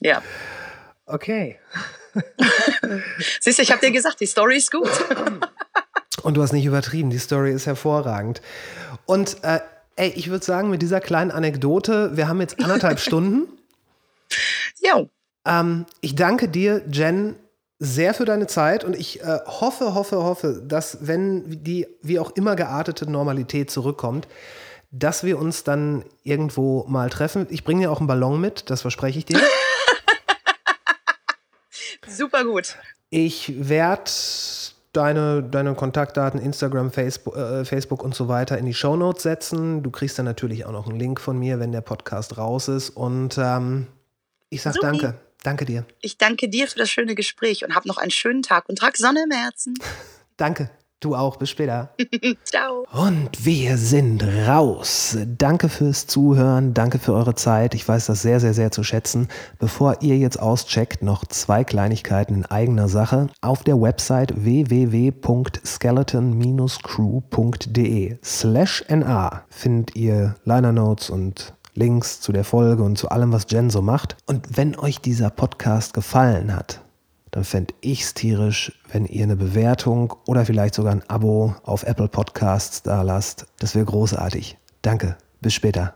Ja. Okay. Siehst du, ich habe dir gesagt, die Story ist gut. und du hast nicht übertrieben, die Story ist hervorragend. Und äh, ey, ich würde sagen, mit dieser kleinen Anekdote, wir haben jetzt anderthalb Stunden. Ja. Ähm, ich danke dir, Jen, sehr für deine Zeit und ich äh, hoffe, hoffe, hoffe, dass wenn die wie auch immer geartete Normalität zurückkommt, dass wir uns dann irgendwo mal treffen. Ich bringe dir auch einen Ballon mit, das verspreche ich dir. Super gut. Ich werde deine, deine Kontaktdaten, Instagram, Facebook, äh, Facebook und so weiter in die Show Notes setzen. Du kriegst dann natürlich auch noch einen Link von mir, wenn der Podcast raus ist. Und ähm, ich sage danke. Danke dir. Ich danke dir für das schöne Gespräch und hab noch einen schönen Tag und trag Sonne im Herzen. danke. Du auch. Bis später. Ciao. Und wir sind raus. Danke fürs Zuhören. Danke für eure Zeit. Ich weiß das sehr, sehr, sehr zu schätzen. Bevor ihr jetzt auscheckt, noch zwei Kleinigkeiten in eigener Sache. Auf der Website www.skeleton-crew.de slash na findet ihr Liner Notes und Links zu der Folge und zu allem, was Jen so macht. Und wenn euch dieser Podcast gefallen hat, dann fände ich es tierisch, wenn ihr eine Bewertung oder vielleicht sogar ein Abo auf Apple Podcasts da lasst. Das wäre großartig. Danke. Bis später.